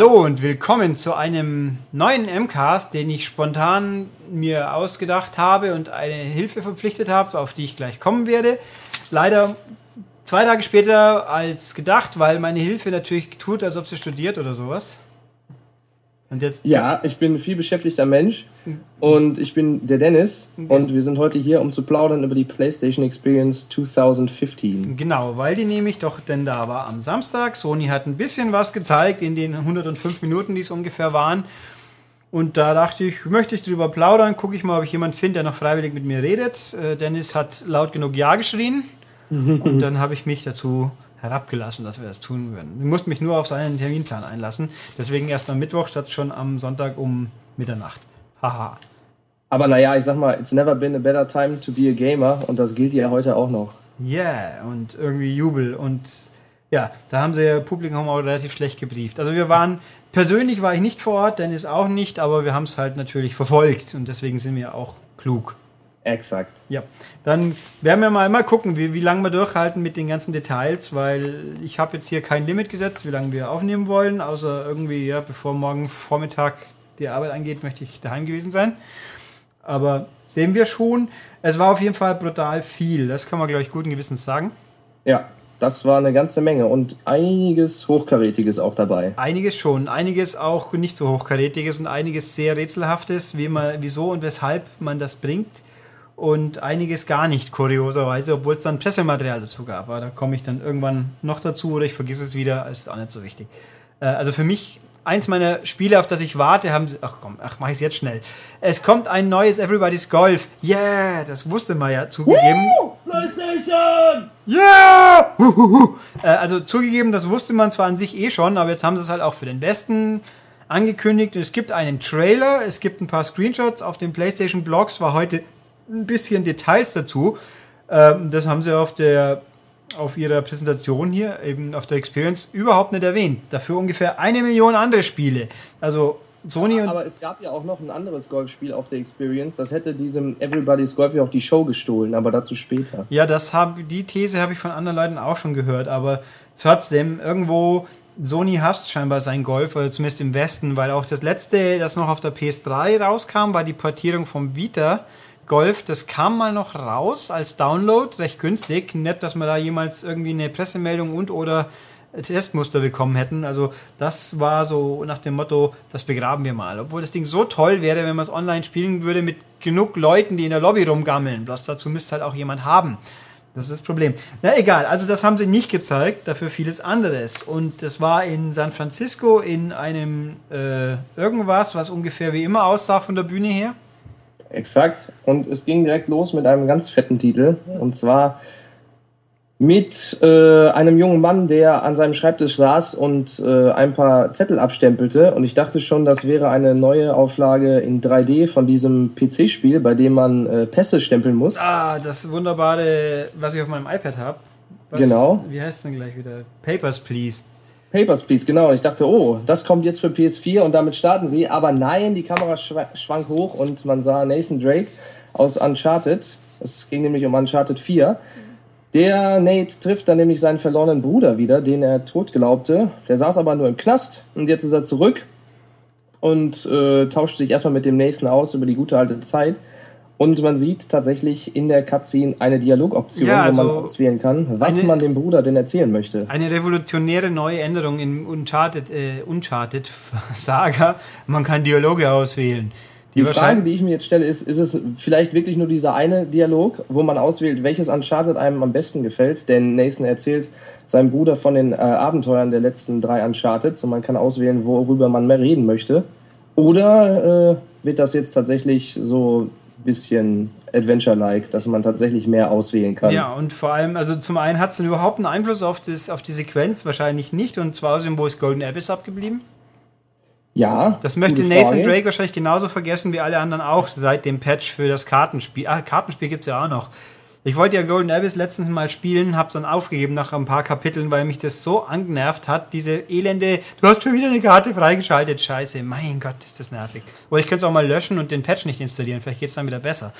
Hallo und willkommen zu einem neuen MCAST, den ich spontan mir ausgedacht habe und eine Hilfe verpflichtet habe, auf die ich gleich kommen werde. Leider zwei Tage später als gedacht, weil meine Hilfe natürlich tut, als ob sie studiert oder sowas. Jetzt ja, ich bin ein viel beschäftigter Mensch und ich bin der Dennis und wir sind heute hier, um zu plaudern über die PlayStation Experience 2015. Genau, weil die nämlich doch denn da war am Samstag. Sony hat ein bisschen was gezeigt in den 105 Minuten, die es ungefähr waren. Und da dachte ich, möchte ich drüber plaudern, gucke ich mal, ob ich jemanden finde, der noch freiwillig mit mir redet. Äh, Dennis hat laut genug Ja geschrien und dann habe ich mich dazu herabgelassen, dass wir das tun würden. Ich musste mich nur auf seinen Terminplan einlassen. Deswegen erst am Mittwoch statt schon am Sonntag um Mitternacht. Haha. Aber naja, ich sag mal, it's never been a better time to be a gamer und das gilt ja heute auch noch. Yeah, und irgendwie Jubel und ja, da haben sie Publikum auch relativ schlecht gebrieft. Also wir waren, persönlich war ich nicht vor Ort, Dennis auch nicht, aber wir haben es halt natürlich verfolgt und deswegen sind wir auch klug. Exakt. Ja, dann werden wir mal, mal gucken, wie, wie lange wir durchhalten mit den ganzen Details, weil ich habe jetzt hier kein Limit gesetzt, wie lange wir aufnehmen wollen, außer irgendwie, ja, bevor morgen Vormittag die Arbeit angeht, möchte ich daheim gewesen sein. Aber sehen wir schon. Es war auf jeden Fall brutal viel, das kann man, glaube ich, guten Gewissens sagen. Ja, das war eine ganze Menge und einiges Hochkarätiges auch dabei. Einiges schon, einiges auch nicht so Hochkarätiges und einiges sehr Rätselhaftes, wie man, wieso und weshalb man das bringt und einiges gar nicht, kurioserweise, obwohl es dann Pressematerial dazu gab. Aber da komme ich dann irgendwann noch dazu oder ich vergesse es wieder, ist auch nicht so wichtig. Äh, also für mich, eins meiner Spiele, auf das ich warte, haben sie. Ach komm, ach, mach ich es jetzt schnell. Es kommt ein neues Everybody's Golf. Yeah, das wusste man ja zugegeben. Woo! PlayStation! Yeah! Äh, also zugegeben, das wusste man zwar an sich eh schon, aber jetzt haben sie es halt auch für den Westen angekündigt. Es gibt einen Trailer, es gibt ein paar Screenshots auf den PlayStation Blogs, war heute ein bisschen Details dazu. Ähm, das haben sie auf der auf ihrer Präsentation hier, eben auf der Experience, überhaupt nicht erwähnt. Dafür ungefähr eine Million andere Spiele. Also Sony und. Aber es gab ja auch noch ein anderes Golfspiel auf der Experience. Das hätte diesem Everybody's Golf ja auch die Show gestohlen, aber dazu später. Ja, das hab, die These habe ich von anderen Leuten auch schon gehört, aber trotzdem, irgendwo. Sony hasst scheinbar sein Golf, oder zumindest im Westen, weil auch das letzte, das noch auf der PS3 rauskam, war die Portierung vom Vita. Golf, das kam mal noch raus als Download, recht günstig. Nett, dass wir da jemals irgendwie eine Pressemeldung und oder Testmuster bekommen hätten. Also das war so nach dem Motto, das begraben wir mal. Obwohl das Ding so toll wäre, wenn man es online spielen würde mit genug Leuten, die in der Lobby rumgammeln. Bloß dazu müsste halt auch jemand haben. Das ist das Problem. Na egal, also das haben sie nicht gezeigt, dafür vieles anderes. Und das war in San Francisco in einem äh, irgendwas, was ungefähr wie immer aussah von der Bühne her. Exakt. Und es ging direkt los mit einem ganz fetten Titel. Und zwar mit äh, einem jungen Mann, der an seinem Schreibtisch saß und äh, ein paar Zettel abstempelte. Und ich dachte schon, das wäre eine neue Auflage in 3D von diesem PC-Spiel, bei dem man äh, Pässe stempeln muss. Ah, das wunderbare, was ich auf meinem iPad habe. Genau. Wie heißt es denn gleich wieder? Papers, Please. Papers, Please, genau. Ich dachte, oh, das kommt jetzt für PS4 und damit starten sie. Aber nein, die Kamera schwank hoch und man sah Nathan Drake aus Uncharted. Es ging nämlich um Uncharted 4. Der Nate trifft dann nämlich seinen verlorenen Bruder wieder, den er tot glaubte. Der saß aber nur im Knast und jetzt ist er zurück und äh, tauscht sich erstmal mit dem Nathan aus über die gute alte Zeit. Und man sieht tatsächlich in der Cutscene eine Dialogoption, ja, also wo man also auswählen kann, was eine, man dem Bruder denn erzählen möchte. Eine revolutionäre neue Änderung in Uncharted, äh, Uncharted Saga. Man kann Dialoge auswählen. Die, die Frage, die ich mir jetzt stelle, ist, ist es vielleicht wirklich nur dieser eine Dialog, wo man auswählt, welches Uncharted einem am besten gefällt? Denn Nathan erzählt seinem Bruder von den äh, Abenteuern der letzten drei Uncharted und man kann auswählen, worüber man mehr reden möchte. Oder äh, wird das jetzt tatsächlich so bisschen Adventure-like, dass man tatsächlich mehr auswählen kann. Ja, und vor allem, also zum einen hat es überhaupt einen Einfluss auf, das, auf die Sequenz? Wahrscheinlich nicht. Und zwar außerdem, wo ist Golden Abyss abgeblieben? Ja. Das möchte Nathan Drake wahrscheinlich genauso vergessen wie alle anderen auch seit dem Patch für das Kartenspiel. Ah, Kartenspiel gibt es ja auch noch. Ich wollte ja Golden Abyss letztens mal spielen, hab's dann aufgegeben nach ein paar Kapiteln, weil mich das so angenervt hat. Diese elende, du hast schon wieder eine Karte freigeschaltet. Scheiße, mein Gott, ist das nervig. Oder ich könnte es auch mal löschen und den Patch nicht installieren. Vielleicht geht's dann wieder besser.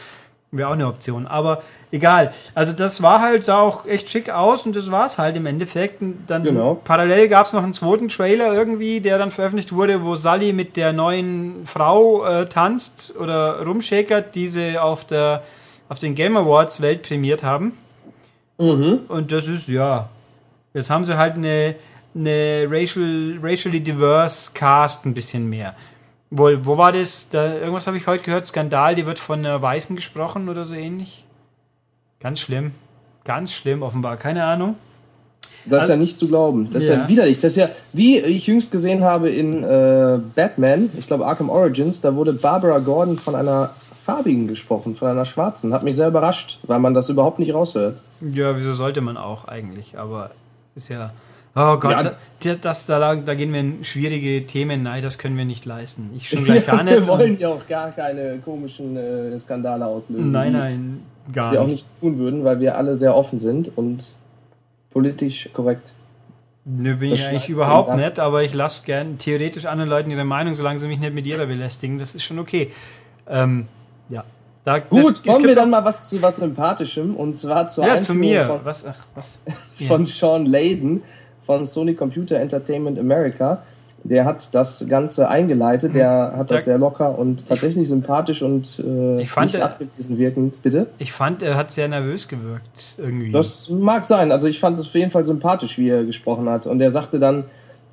Wäre auch eine Option. Aber egal. Also das war halt, sah auch echt schick aus und das war es halt im Endeffekt. Dann Genau. parallel gab es noch einen zweiten Trailer irgendwie, der dann veröffentlicht wurde, wo Sully mit der neuen Frau äh, tanzt oder rumschäkert, die sie auf der auf den Game Awards weltprämiert haben. Mhm. Und das ist, ja. Jetzt haben sie halt eine, eine racial, racially diverse Cast ein bisschen mehr. Wo, wo war das? Da, irgendwas habe ich heute gehört. Skandal, die wird von einer Weißen gesprochen oder so ähnlich. Ganz schlimm. Ganz schlimm, offenbar. Keine Ahnung. Das ist Also- ja nicht zu glauben. Das ist Ja. ja widerlich. Das ist ja, wie ich jüngst gesehen habe in äh, Batman, ich glaube Arkham Origins, da wurde Barbara Gordon von einer farbigen gesprochen, von einer schwarzen. Hat mich sehr überrascht, weil man das überhaupt nicht raushört. Ja, wieso sollte man auch eigentlich? Aber ist ja. Oh Gott, Ja. da, das, das, da, da gehen wir in schwierige Themen. Nein, das können wir nicht leisten. Ich schon gleich gar nicht. Wir wollen ja auch gar keine komischen äh, Skandale auslösen. nein, nein, gar Wir auch nicht. nicht tun würden, weil wir alle sehr offen sind und politisch korrekt. Nö, bin Das ich eigentlich überhaupt nicht, aber ich lasse gern theoretisch anderen Leuten ihre Meinung, solange sie mich nicht mit ihrer belästigen. Das ist schon okay. Ähm, ja. Da, Gut, das, kommen wir dann mal was zu was Sympathischem und zwar zur Ja, zu mir. Von, Was? Ach, was? Von Sean Layden von Sony Computer Entertainment America. Der hat das Ganze eingeleitet, der hat das Da- sehr locker und tatsächlich sympathisch und äh, Ich fand, nicht er- abgewiesen wirkend. Bitte? Ich fand, er hat sehr nervös gewirkt. Irgendwie. Das mag sein. Also ich fand es auf jeden Fall sympathisch, wie er gesprochen hat. Und er sagte dann,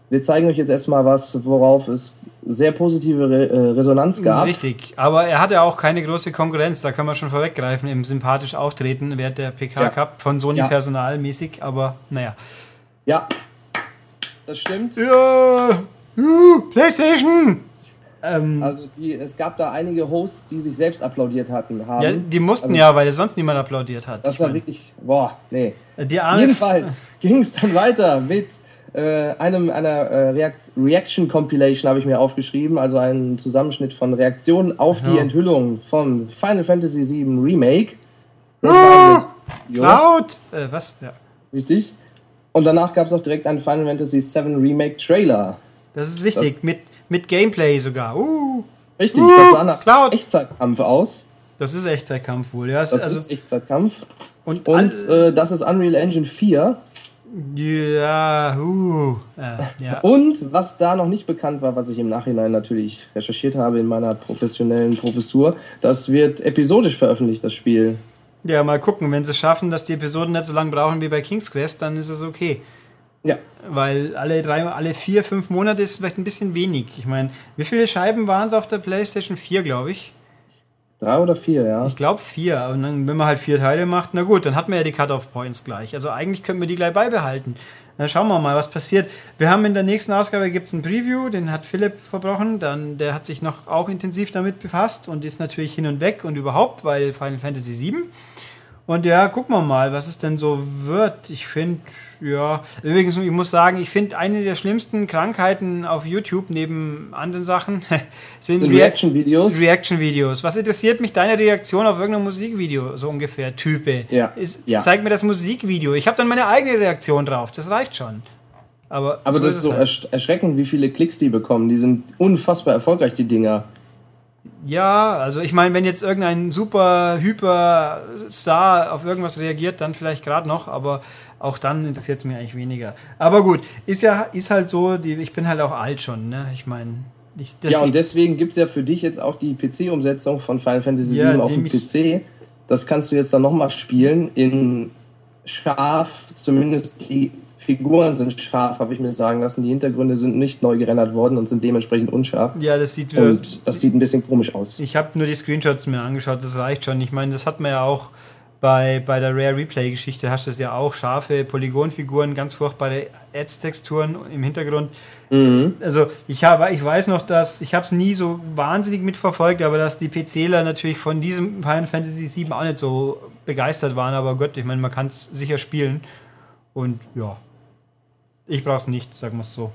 wir zeigen euch jetzt erstmal was, worauf es sehr positive Re äh, Resonanz gab. Richtig, aber er hatte auch keine große Konkurrenz, da kann man schon vorweggreifen, im sympathisch Auftreten während der PK Ja. Cup von Sony Ja. personalmäßig, aber naja. Ja, das stimmt. Ja, PlayStation! Ähm, Also die, es gab da einige Hosts, die sich selbst applaudiert hatten. Haben. ja, die mussten also- ja, weil sonst niemand applaudiert hat. Das war wirklich, boah, nee. Jedenfalls ging es dann weiter mit äh, einem einer äh, Reakt Reaction Compilation habe ich mir aufgeschrieben, also einen Zusammenschnitt von Reaktionen auf die Ja. Enthüllung von Final Fantasy VII Remake. Das war das Video, Cloud! Äh, was? Ja. richtig. Und danach gab es auch direkt einen Final Fantasy VII Remake Trailer. Das ist richtig, mit, mit Gameplay sogar. Uh, Richtig, Uh, das sah nach Cloud. Echtzeitkampf aus. das ist Echtzeitkampf wohl. Ja, es Das also, ist Echtzeitkampf. und Und äh, das ist Unreal Engine 4. ja, uh, ja, ja. Und was da noch nicht bekannt war, was ich im Nachhinein natürlich recherchiert habe in meiner professionellen Professur, das wird episodisch veröffentlicht, das Spiel. Ja, mal gucken, wenn sie es schaffen, dass die Episoden nicht so lange brauchen wie bei King's Quest, dann ist es okay. Ja. Weil alle drei, alle vier, fünf Monate ist vielleicht ein bisschen wenig. Ich meine, wie viele Scheiben waren es auf der PlayStation 4, glaube ich? Drei oder vier, ja. Ich glaube vier. Und dann, wenn man halt vier Teile macht, na gut, dann hat man ja die Cut-Off-Points gleich. Also eigentlich könnten wir die gleich beibehalten. Dann schauen wir mal, was passiert. Wir haben in der nächsten Ausgabe gibt's ein Preview, den hat Philipp verbrochen. Dann, der hat sich noch auch intensiv damit befasst und ist natürlich hin und weg und überhaupt, weil Final Fantasy VII. Und ja, gucken wir mal, was es denn so wird. Ich finde, ja, übrigens, ich muss sagen, ich finde eine der schlimmsten Krankheiten auf YouTube neben anderen Sachen sind In React- Reaction-Videos. Reaction-Videos. Was interessiert mich deine Reaktion auf irgendein Musikvideo, so ungefähr, Type? Ja, Ist, ja. Zeig mir das Musikvideo. Ich habe dann meine eigene Reaktion drauf. Das reicht schon. Aber, Aber das ist so halt. ersch erschreckend, wie viele Klicks die bekommen. Die sind unfassbar erfolgreich, die Dinger. Ja, also ich meine, wenn jetzt irgendein super hyper Star auf irgendwas reagiert, dann vielleicht gerade noch, aber auch dann interessiert es mich eigentlich weniger. Aber gut, ist ja ist halt so, die, ich bin halt auch alt schon, ne? Ich meine, Ja, und deswegen gibt es ja für dich jetzt auch die PC-Umsetzung von Final Fantasy Ja, VII auf dem PC. Das kannst du jetzt dann nochmal spielen in scharf, zumindest die Figuren sind scharf, habe ich mir sagen lassen. Die Hintergründe sind nicht neu gerendert worden und sind dementsprechend unscharf. ja, das sieht äh, Und das sieht ein bisschen komisch aus. Ich habe nur die Screenshots mir angeschaut, das reicht schon. Ich meine, das hat man ja auch bei, bei der Rare Replay-Geschichte, hast du es ja auch, scharfe Polygonfiguren, ganz furchtbare Ads-Texturen im Hintergrund. Mhm. Also ich, habe, ich weiß noch, dass, ich habe es nie so wahnsinnig mitverfolgt, aber dass die PCler natürlich von diesem Final Fantasy VII auch nicht so begeistert waren, aber Gott, ich meine, man kann es sicher spielen. Und ja, ich brauche es nicht, sagen wir es so.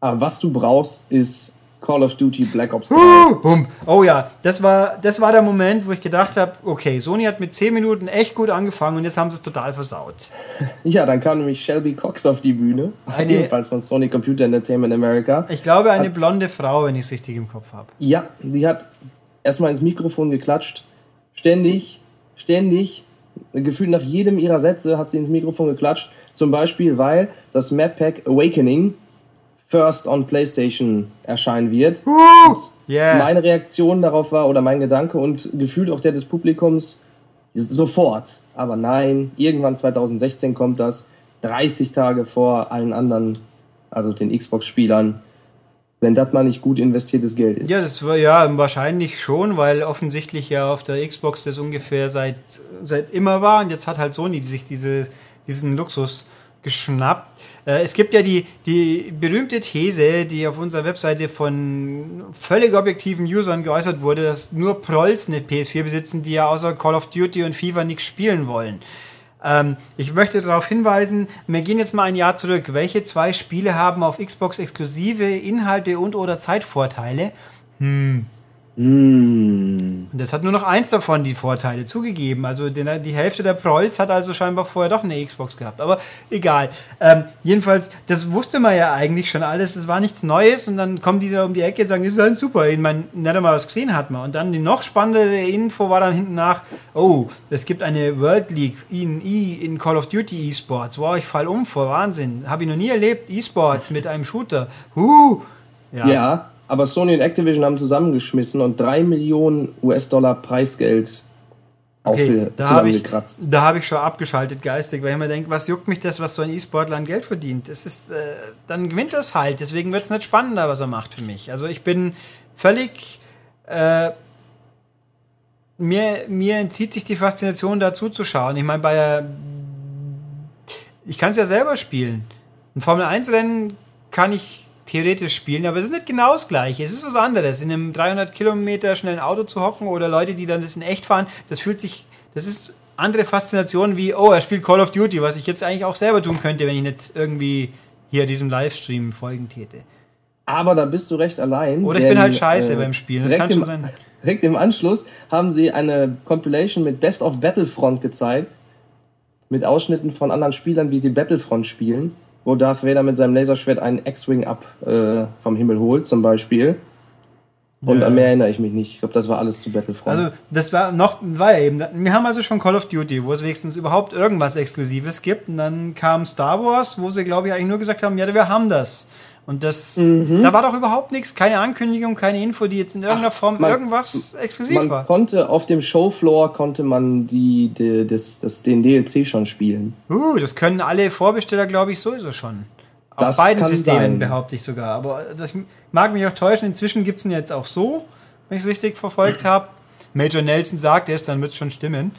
Aber was du brauchst, ist Call of Duty Black Ops 3. Uh. Oh ja, das war, das war der Moment, wo ich gedacht habe, okay, Sony hat mit 10 Minuten echt gut angefangen und jetzt haben sie es total versaut. Ja, dann kam nämlich Shelby Cox auf die Bühne. Eine- ebenfalls von Sony Computer Entertainment America. Ich glaube, eine Hat- blonde Frau, wenn ich es richtig im Kopf habe. Ja, die hat erstmal ins Mikrofon geklatscht ständig, ständig, gefühlt nach jedem ihrer Sätze hat sie ins Mikrofon geklatscht. Zum Beispiel, weil das Map Pack Awakening first on PlayStation erscheinen wird. Yeah. Meine Reaktion darauf war, oder mein Gedanke und gefühlt auch der des Publikums, sofort. Aber nein, irgendwann 2016 kommt das, 30 Tage vor allen anderen, also den Xbox-Spielern wenn das mal nicht gut investiertes Geld ist. Ja, das war ja wahrscheinlich schon, weil offensichtlich ja auf der Xbox das ungefähr seit, seit immer war und jetzt hat halt Sony sich diese, diesen Luxus geschnappt. Äh, es gibt ja die, die berühmte These, die auf unserer Webseite von völlig objektiven Usern geäußert wurde, dass nur Prolls eine PS4 besitzen, die ja außer Call of Duty und FIFA nichts spielen wollen. Ähm, ich möchte darauf hinweisen, wir gehen jetzt mal ein Jahr zurück. Welche zwei Spiele haben auf Xbox exklusive Inhalte und oder Zeitvorteile? Hm, Mm. Und das hat nur noch eins davon die Vorteile zugegeben. Also die, die Hälfte der Prolls hat also scheinbar vorher doch eine Xbox gehabt. Aber egal. Ähm, jedenfalls, das wusste man ja eigentlich schon alles. Es war nichts Neues und dann kommen die da um die Ecke und sagen, das ist halt super. Ich meine, nicht einmal was gesehen hat man. Und dann die noch spannendere Info war dann hinten nach, oh, es gibt eine World League in, in Call of Duty E-Sports. Wow, ich fall um vor Wahnsinn. Habe ich noch nie erlebt. E-Sports mit einem Shooter. Huh. Ja. ja. Aber Sony und Activision haben zusammengeschmissen und 3 Millionen US-Dollar Preisgeld okay, da zusammengekratzt. Ich, da habe ich schon abgeschaltet geistig, weil ich mir denke, was juckt mich das, was so ein E-Sportler an Geld verdient? Es ist, äh, dann gewinnt das halt. Deswegen wird es nicht spannender, was er macht für mich. Also ich bin völlig. Äh, mir, mir entzieht sich die Faszination dazu zu schauen. Ich meine, bei der. Ich kann es ja selber spielen. Ein Formel 1 Rennen kann ich theoretisch spielen, aber es ist nicht genau das Gleiche. Es ist was anderes, in einem 300 Kilometer schnellen Auto zu hocken oder Leute, die dann das in echt fahren. Das fühlt sich, das ist andere Faszination wie, oh, er spielt Call of Duty, was ich jetzt eigentlich auch selber tun könnte, wenn ich nicht irgendwie hier diesem Livestream folgen täte. Aber da bist du recht allein. Oder ich denn, bin halt scheiße äh, beim Spielen, das kann schon sein. Direkt im Anschluss haben sie eine Compilation mit Best of Battlefront gezeigt. Mit Ausschnitten von anderen Spielern, wie sie Battlefront spielen wo Darth Vader mit seinem Laserschwert einen X-Wing ab äh, vom Himmel holt, zum Beispiel. Und ja. an mehr erinnere ich mich nicht. Ich glaube, das war alles zu Battlefront. Also, das war noch, war ja eben, wir haben also schon Call of Duty, wo es wenigstens überhaupt irgendwas Exklusives gibt. Und dann kam Star Wars, wo sie, glaube ich, eigentlich nur gesagt haben, ja, wir haben das. Und das, mhm. da war doch überhaupt nichts, keine Ankündigung, keine Info, die jetzt in irgendeiner Ach, Form man, irgendwas exklusiv man war. Man konnte auf dem Showfloor konnte man die, die das, das, den DLC schon spielen. Uh, das können alle Vorbesteller, glaube ich, sowieso schon. Auf das beiden Systemen sein. behaupte ich sogar. Aber das mag mich auch täuschen. Inzwischen gibt es ihn jetzt auch so, wenn ich es richtig verfolgt habe. Major Nelson sagt es, dann wird es schon stimmen.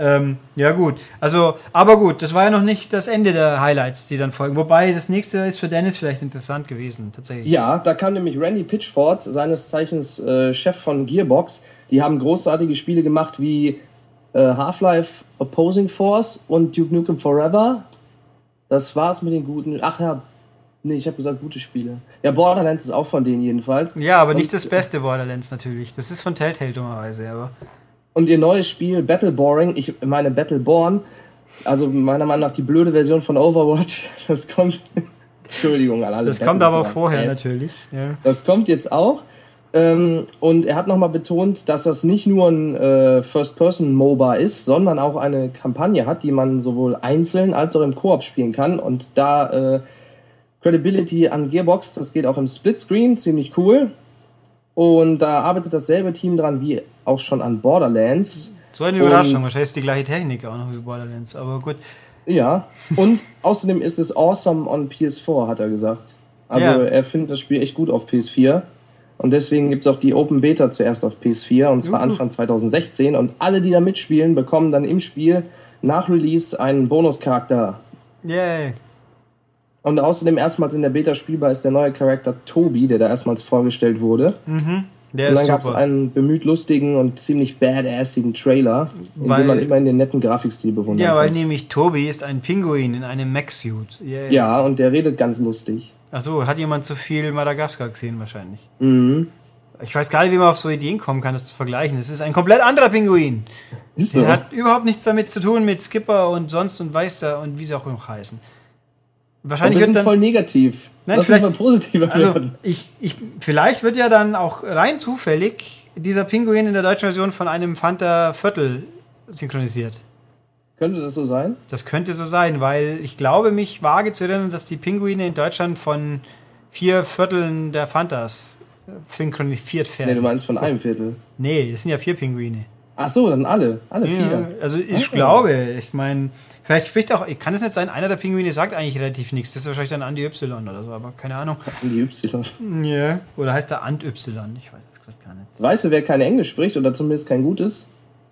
Ähm, ja, gut. Also, aber gut, das war ja noch nicht das Ende der Highlights, die dann folgen. Wobei das nächste ist für Dennis vielleicht interessant gewesen, tatsächlich. Ja, da kam nämlich Randy Pitchford, seines Zeichens äh, Chef von Gearbox. Die haben großartige Spiele gemacht wie äh, Half-Life Opposing Force und Duke Nukem Forever. Das war's mit den guten. Ach ja, nee, ich habe gesagt gute Spiele. Ja, Borderlands ist auch von denen jedenfalls. Ja, aber und, nicht das beste Borderlands natürlich. Das ist von Telltale dummerweise, aber. Und ihr neues Spiel Battle Boring, ich meine Battleborn, also meiner Meinung nach die blöde Version von Overwatch, das kommt. Entschuldigung an alle. Das kommt aber vorher natürlich. Ja. Das kommt jetzt auch. Ähm, und er hat nochmal betont, dass das nicht nur ein äh, First-Person-MOBA ist, sondern auch eine Kampagne hat, die man sowohl einzeln als auch im Koop spielen kann. Und da äh, Credibility an Gearbox, das geht auch im Splitscreen, ziemlich cool. Und da arbeitet dasselbe Team dran wie auch schon an Borderlands. So eine Überraschung, und, wahrscheinlich ist die gleiche Technik auch noch wie Borderlands, aber gut. Ja, und außerdem ist es awesome on PS4, hat er gesagt. Also ja. er findet das Spiel echt gut auf PS4. Und deswegen gibt es auch die Open Beta zuerst auf PS4, und zwar uh. Anfang 2016. Und alle, die da mitspielen, bekommen dann im Spiel nach Release einen Bonuscharakter. Yay. Und außerdem erstmals in der Beta spielbar ist der neue Charakter Tobi, der da erstmals vorgestellt wurde. Mhm. Der und dann gab es einen bemüht lustigen und ziemlich badassigen Trailer, in weil, dem man immer in den netten Grafikstil bewundert. Ja, weil kann. nämlich Tobi ist ein Pinguin in einem Mech-Suit. Yeah. Ja, und der redet ganz lustig. Achso, hat jemand zu viel Madagaskar gesehen wahrscheinlich. Mhm. Ich weiß gar nicht, wie man auf so Ideen kommen kann, das zu vergleichen. Es ist ein komplett anderer Pinguin. Ist so. Der hat überhaupt nichts damit zu tun mit Skipper und sonst und Weißer und wie sie auch noch heißen. Wahrscheinlich wird dann voll negativ. Nein, Lass vielleicht mal positiver also ich, ich, vielleicht wird ja dann auch rein zufällig dieser Pinguin in der deutschen Version von einem Fanta Viertel synchronisiert. Könnte das so sein? Das könnte so sein, weil ich glaube, mich vage zu erinnern, dass die Pinguine in Deutschland von vier Vierteln der Fantas synchronisiert werden. Nee, du meinst von einem Viertel. Nee, das sind ja vier Pinguine. Ach so, dann alle. Alle Ja, vier. also ich Ah. glaube, ich meine, vielleicht spricht auch, kann es nicht sein, einer der Pinguine sagt eigentlich relativ nichts. Das ist wahrscheinlich dann Andy Y oder so, aber keine Ahnung. Die Y. Ja. Oder heißt der Ant Y? Ich weiß es gerade gar nicht. Weißt du, wer kein Englisch spricht oder zumindest kein gutes?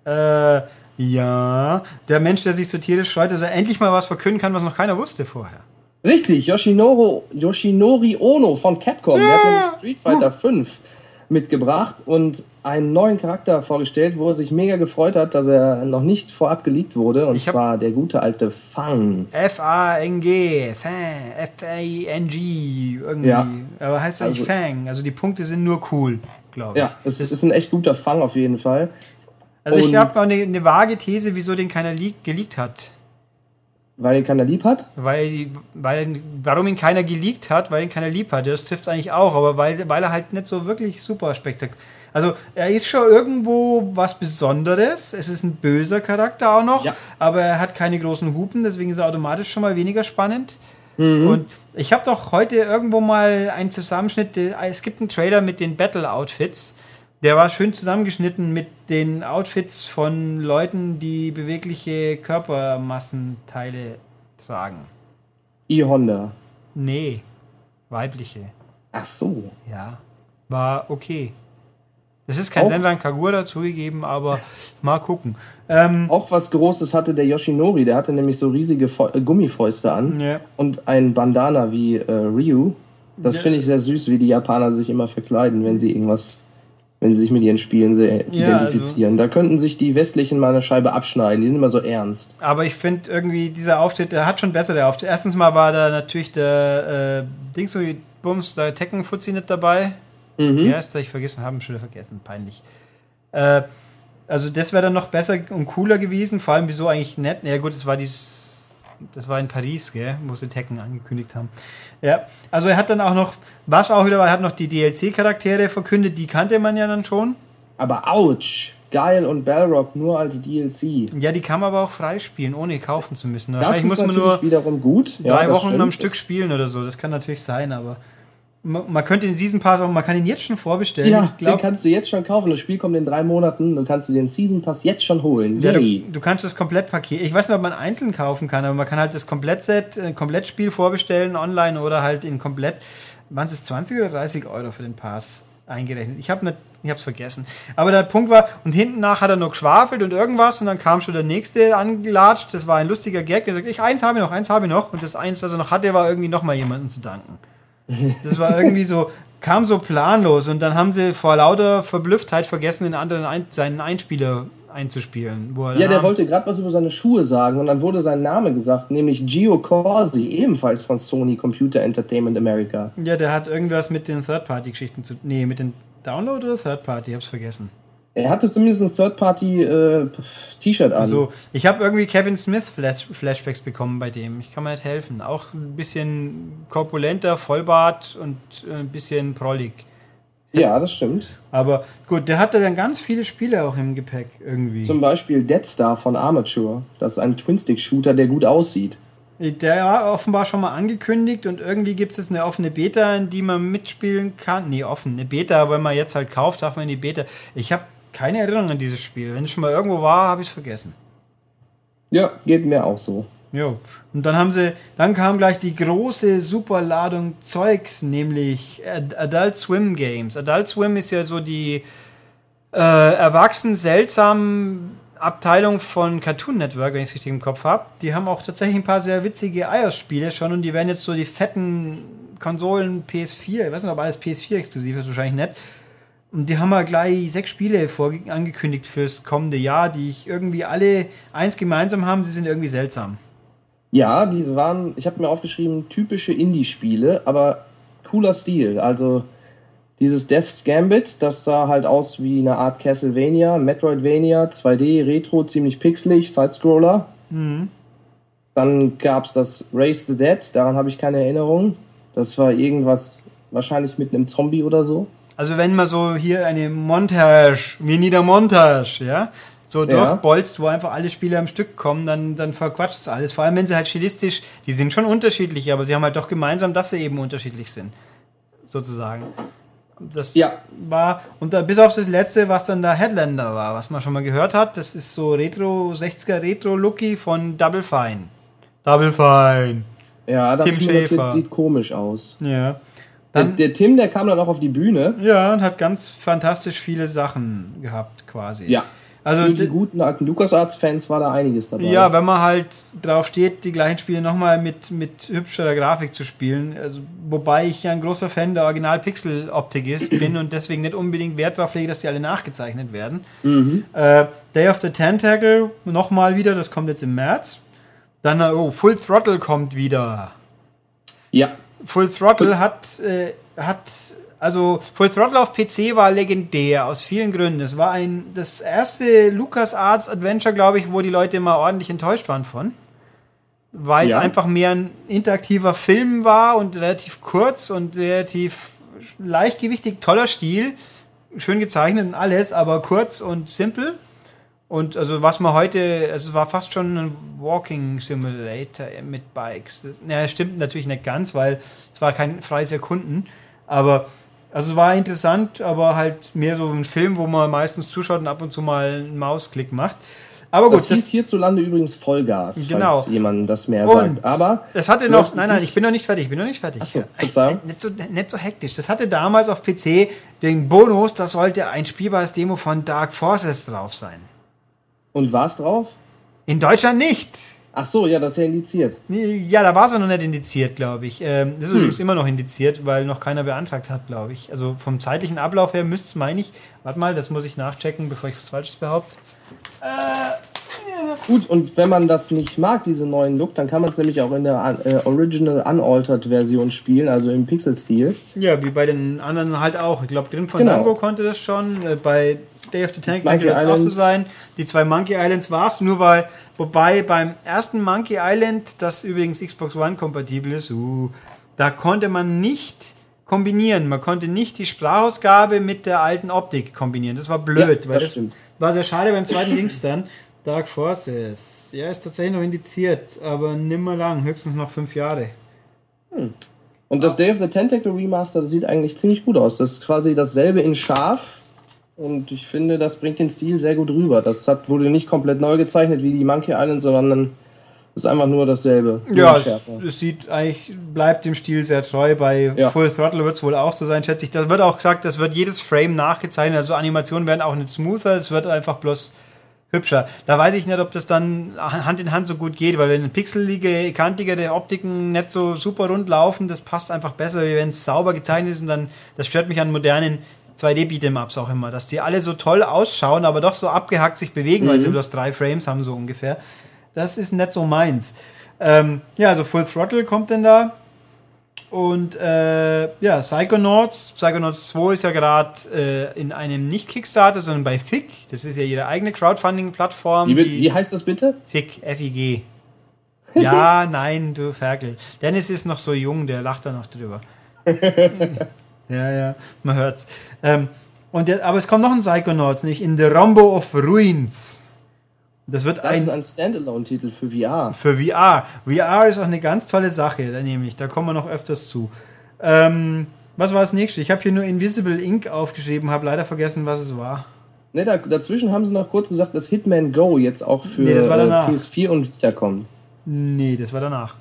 Äh, ja. Der Mensch, der sich so tierisch freut, dass er endlich mal was verkünden kann, was noch keiner wusste vorher. Richtig, Yoshinoro, Yoshinori Ono von Capcom. Der hat nämlich Street Fighter 5 mitgebracht und einen neuen Charakter vorgestellt, wo er sich mega gefreut hat, dass er noch nicht vorab geleakt wurde. Und Ich zwar der gute alte Fang. F-A-N-G, Fang, F-A-N-G, irgendwie. Ja. Aber heißt eigentlich Also- Fang. Also die Punkte sind nur cool, glaube ich. Ja, es ist ein echt guter Fang auf jeden Fall. Also ich Und- habe eine, eine vage These, wieso den keiner leak, geleakt hat. Weil ihn keiner lieb hat. Weil, weil, warum ihn keiner geleakt hat, weil ihn keiner lieb hat. Das trifft es eigentlich auch, aber weil, weil er halt nicht so wirklich super spektakulär. Also er ist schon irgendwo was Besonderes. Es ist ein böser Charakter auch noch, Ja. aber er hat keine großen Hupen, deswegen ist er automatisch schon mal weniger spannend. Mhm. Und ich habe doch heute irgendwo mal einen Zusammenschnitt. Es gibt einen Trailer mit den Battle-Outfits. Der war schön zusammengeschnitten mit den Outfits von Leuten, die bewegliche Körpermassenteile tragen. E-Honda. Nee, weibliche. Ach so. Ja, war okay. Es ist kein Auch- Senran Kagura zugegeben, aber mal gucken. Ähm, Auch was Großes hatte der Yoshinori. Der hatte nämlich so riesige Fäu- äh, Gummifäuste an. ja. und ein Bandana wie äh, Ryu. Das Ja. finde ich sehr süß, wie die Japaner sich immer verkleiden, wenn sie irgendwas, wenn sie sich mit ihren Spielen sehr Ja, identifizieren. Da könnten sich die Westlichen mal eine Scheibe abschneiden. Die sind immer so ernst. Aber ich finde irgendwie, dieser Auftritt, der hat schon bessere Auftritte. Erstens mal war da natürlich der äh, Dings, so Bums, der Tekken-Fuzzi nicht dabei. Mhm. Wie heißt der? Ich vergessen, haben schon vergessen, peinlich. Äh, also das wäre dann noch besser und cooler gewesen, vor allem wieso eigentlich nett. Ja gut, das war dieses, das war in Paris, gell, wo sie Tekken angekündigt haben. Ja, also er hat dann auch noch, was auch wieder war, er hat noch die DLC-Charaktere verkündet, die kannte man ja dann schon. Aber ouch! Geil und Balrog nur als DLC. Ja, die kann man aber auch freispielen, ohne kaufen zu müssen. Das Wahrscheinlich ist muss man nur wiederum gut. Ja, drei das Wochen stimmt. am Stück spielen oder so. Das kann natürlich sein, aber man, könnte den Season Pass auch, man kann ihn jetzt schon vorbestellen. Ja, glaub, den kannst du jetzt schon kaufen. Das Spiel kommt in drei Monaten. Du kannst du den Season Pass jetzt schon holen. ja, du, du kannst das Komplettpaket. Ich weiß nicht, ob man einzeln kaufen kann, aber man kann halt das Komplettset, äh, Komplettspiel vorbestellen online oder halt in komplett. Waren es 20 oder 30 Euro für den Pass eingerechnet? Ich habe nicht, ich habe es vergessen. Aber der Punkt war, und hinten nach hat er noch geschwafelt und irgendwas und dann kam schon der nächste angelatscht. Das war ein lustiger Gag. Er sagt, ich eins habe ich noch, eins habe ich noch und das eins, was er noch hatte, war irgendwie noch mal jemandem zu danken. Das war irgendwie so, kam so planlos und dann haben sie vor lauter Verblüfftheit vergessen, den anderen ein, seinen Einspieler einzuspielen. Ja, der wollte gerade was über seine Schuhe sagen und dann wurde sein Name gesagt, nämlich Gio Corsi, ebenfalls von Sony Computer Entertainment America. Ja, der hat irgendwas mit den Third-Party-Geschichten zu. Nee, mit den Download oder Third-Party? Ich hab's vergessen. Er hatte zumindest ein Third-Party-T-Shirt an. Also, ich habe irgendwie Kevin Smith-Flashbacks bekommen bei dem. Ich kann mir nicht helfen. Auch ein bisschen korpulenter, Vollbart und äh, ein bisschen prollig. Ja, das stimmt. Aber gut, der hatte dann ganz viele Spiele auch im Gepäck irgendwie. Zum Beispiel Dead Star von Armature. Das ist ein Twin-Stick-Shooter, der gut aussieht. Der war offenbar schon mal angekündigt und irgendwie gibt es eine offene Beta, in die man mitspielen kann. Nee, offen, eine Beta, wenn man jetzt halt kauft, darf man in die Beta. Ich habe keine Erinnerung an dieses Spiel. Wenn es schon mal irgendwo war, habe ich es vergessen. Ja, geht mir auch so. Jo. Und dann haben sie, dann kam gleich die große Superladung Zeugs, nämlich Ad- Adult Swim Games. Adult Swim ist ja so die äh, erwachsen seltsam Abteilung von Cartoon Network, wenn ich es richtig im Kopf habe. Die haben auch tatsächlich ein paar sehr witzige iOS-Spiele schon und die werden jetzt so die fetten Konsolen PS4, ich weiß nicht, ob alles PS4 exklusiv ist, wahrscheinlich nicht. Und die haben ja gleich sechs Spiele angekündigt fürs kommende Jahr, die ich irgendwie alle eins gemeinsam haben, sie sind irgendwie seltsam. Ja, diese waren, ich habe mir aufgeschrieben, typische Indie-Spiele, aber cooler Stil. Also dieses Death's Gambit, das sah halt aus wie eine Art Castlevania, Metroidvania, 2D, Retro, ziemlich pixelig, Sidescroller. Dann gab's das Race the Dead, daran habe ich keine Erinnerung. Das war irgendwas, wahrscheinlich mit einem Zombie oder so. Also wenn man so hier eine Montage, wie Niedermontage, ja, so Ja. durchbolzt, wo einfach alle Spiele am Stück kommen, dann, dann verquatscht es alles. Vor allem, wenn sie halt stilistisch, die sind schon unterschiedlich, aber sie haben halt doch gemeinsam, dass sie eben unterschiedlich sind. Sozusagen. Das Ja. war, und da, bis auf das letzte, was dann da Headlander war, was man schon mal gehört hat, das ist so Retro, 60er Retro-Looky von Double Fine. Double Fine. Ja, da Tim hab ich mir notiert, Schäfer. sieht komisch aus. Ja. Der, Dann, der Tim, der kam dann auch auf die Bühne. ja, und hat ganz fantastisch viele Sachen gehabt, quasi. Ja. Also, Für die guten alten LucasArts-Fans war da einiges dabei. Ja, wenn man halt drauf steht, die gleichen Spiele nochmal mit, mit hübscherer Grafik zu spielen. Also, wobei ich ja ein großer Fan der Original-Pixel-Optik ist, bin und deswegen nicht unbedingt Wert darauf lege, dass die alle nachgezeichnet werden. Mhm. Äh, Day of the Tentacle nochmal wieder, das kommt jetzt im März. Dann, äh, oh, Full Throttle kommt wieder. ja. Full Throttle hat, äh, hat, also Full Throttle auf PC war legendär aus vielen Gründen. Es war ein, das erste LucasArts Adventure, glaube ich, wo die Leute immer ordentlich enttäuscht waren von. Weil Ja. es einfach mehr ein interaktiver Film war und relativ kurz und relativ leichtgewichtig, toller Stil. Schön gezeichnet und alles, aber kurz und simpel. Und also was man heute, also es war fast schon ein Walking Simulator mit Bikes. Das, naja, stimmt natürlich nicht ganz, weil es war kein freies Erkunden. Aber also es war interessant, aber halt mehr so ein Film, wo man meistens zuschaut und ab und zu mal einen Mausklick macht. Aber Das gut, hieß hierzulande übrigens Vollgas, Genau. falls jemand das mehr und sagt. Aber es hatte noch, nein, nein, ich bin noch nicht fertig, ich bin noch nicht fertig. Ach so, Ja, Verzeihung. nicht, so, nicht so hektisch. Das hatte damals auf PC den Bonus, da sollte ein spielbares Demo von Dark Forces drauf sein. Und war's drauf? In Deutschland nicht. Ach so, ja, das ist ja indiziert. Ja, da war es noch nicht indiziert, glaube ich. Ähm, das ist Hm. übrigens immer noch indiziert, weil noch keiner beantragt hat, glaube ich. Also vom zeitlichen Ablauf her müsste es, meine ich, warte mal, das muss ich nachchecken, bevor ich was Falsches behaupte. Gut, und wenn man das nicht mag, diesen neuen Look, dann kann man es nämlich auch in der äh, Original Unaltered Version spielen, also im Pixel-Stil. Ja, wie bei den anderen halt auch. Ich glaube, Grim von Genau. Dango konnte das schon. Äh, bei Day of the Tank Monkey es auch so sein. Die zwei Monkey Islands war es, nur bei, wobei beim ersten Monkey Island, das übrigens Xbox One kompatibel ist, uh, da konnte man nicht kombinieren. Man konnte nicht die Sprachausgabe mit der alten Optik kombinieren. Das war blöd, Ja, weil das das stimmt. war sehr schade beim zweiten Dings dann. Dark Forces. Ja, ist tatsächlich noch indiziert, aber nimmer lang, höchstens noch fünf Jahre. Und das Day of the Tentacle Remaster das sieht eigentlich ziemlich gut aus. Das ist quasi dasselbe in scharf. Und ich finde, das bringt den Stil sehr gut rüber. Das hat, wurde nicht komplett neu gezeichnet wie die Monkey Island, sondern ist einfach nur dasselbe. Ja, es, es sieht eigentlich, bleibt dem Stil sehr treu. Bei Ja. Full Throttle wird es wohl auch so sein, schätze ich. Da wird auch gesagt, das wird jedes Frame nachgezeichnet. Also Animationen werden auch nicht smoother, es wird einfach bloß hübscher. Da weiß ich nicht, ob das dann Hand in Hand so gut geht, weil wenn pixelige, kantigere Optiken nicht so super rund laufen, das passt einfach besser, wie wenn es sauber gezeichnet ist und dann, das stört mich an modernen 2D-Beat'em-Ups auch immer, dass die alle so toll ausschauen, aber doch so abgehackt sich bewegen, weil sie bloß drei Frames haben, so ungefähr. Das ist nicht so meins. Ähm, ja, also Full Throttle kommt denn da. Und äh, ja, Psychonauts. Psychonauts 2 ist ja gerade äh, in einem nicht Kickstarter, sondern bei FIG. Das ist ja ihre eigene Crowdfunding-Plattform. Wie, wie heißt das bitte? FIG, F-I-G. Ja, nein, du Ferkel. Dennis ist noch so jung, der lacht da noch drüber. ja, ja, man hört's. Ähm, und der, aber es kommt noch ein Psychonauts, nämlich in The Rombo of Ruins. Das wird Das ein ist ein Standalone-Titel für VR. für VR. VR ist auch eine ganz tolle Sache, da nämlich. Da kommen wir noch öfters zu. Ähm, was war das nächste? Ich habe hier nur Invisible Ink aufgeschrieben, habe leider vergessen, was es war. Ne, da, dazwischen haben sie noch kurz gesagt, dass Hitman Go jetzt auch für Nee, äh, danach. PS4 und Vita kommt. Nee, das war danach.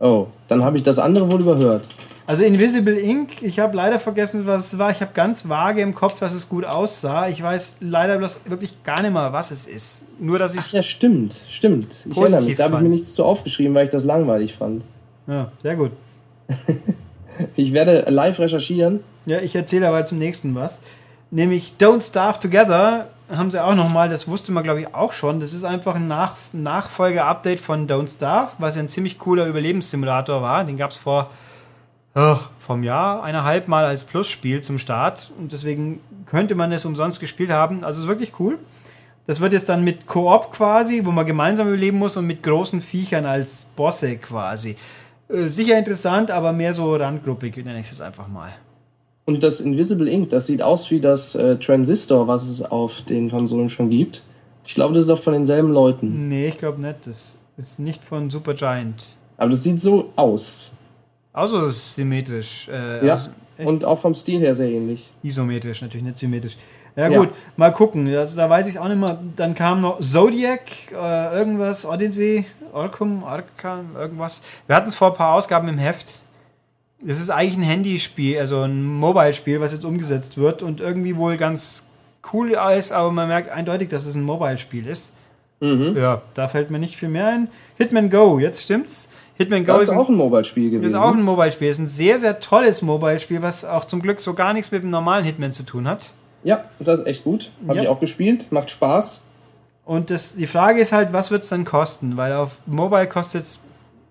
Oh, dann habe ich das andere wohl überhört. Also Invisible Ink, ich habe leider vergessen, was es war. Ich habe ganz vage im Kopf, dass es gut aussah. Ich weiß leider bloß wirklich gar nicht mehr, was es ist. Nur, dass ich Ach ja, stimmt, stimmt. Ich erinnere mich, da habe ich mir nichts zu aufgeschrieben, weil ich das langweilig fand. Ja, sehr gut. Ich werde live recherchieren. Ja, ich erzähle aber zum nächsten was. Nämlich Don't Starve Together haben sie auch nochmal, das wusste man glaube ich auch schon. Das ist einfach ein Nach Nachfolger-Update von Don't Starve, was ja ein ziemlich cooler Überlebenssimulator war. Den gab es vor vom Jahr, eineinhalb Mal als Plus-Spiel zum Start. Und deswegen könnte man es umsonst gespielt haben. Also es ist wirklich cool. Das wird jetzt dann mit Koop quasi, wo man gemeinsam überleben muss und mit großen Viechern als Bosse quasi. Äh, sicher interessant, aber mehr so randgruppig, nenne ich es jetzt einfach mal. Und das Invisible Ink, das sieht aus wie das äh, Transistor, was es auf den Konsolen schon gibt. Ich glaube, das ist auch von denselben Leuten. Nee, ich glaube nicht. Das ist nicht von Supergiant. Aber das sieht so aus. Also symmetrisch. Äh, Ja. also Und auch vom Stil her sehr ähnlich. isometrisch, natürlich nicht symmetrisch. Ja, Ja. gut, mal gucken. Das, da weiß ich auch nicht mehr. Dann kam noch Zodiac, äh, irgendwas, Odyssey, Orcum, Arkham, irgendwas. Wir hatten es vor ein paar Ausgaben im Heft. Das ist eigentlich ein Handyspiel, also ein Mobile-Spiel, was jetzt umgesetzt wird und irgendwie wohl ganz cool ist, aber man merkt eindeutig, dass es ein Mobile-Spiel ist. Mhm. Ja, da fällt mir nicht viel mehr ein. Hitman Go, jetzt stimmt's. Hitman Go ist ein auch ein Mobile-Spiel gewesen. ist auch ein Mobile-Spiel. Ist ein sehr, sehr tolles Mobile-Spiel, was auch zum Glück so gar nichts mit dem normalen Hitman zu tun hat. ja, das ist echt gut. Habe Ja. ich auch gespielt. Macht Spaß. Und das, die Frage ist halt, was wird es dann kosten? Weil auf Mobile kostet es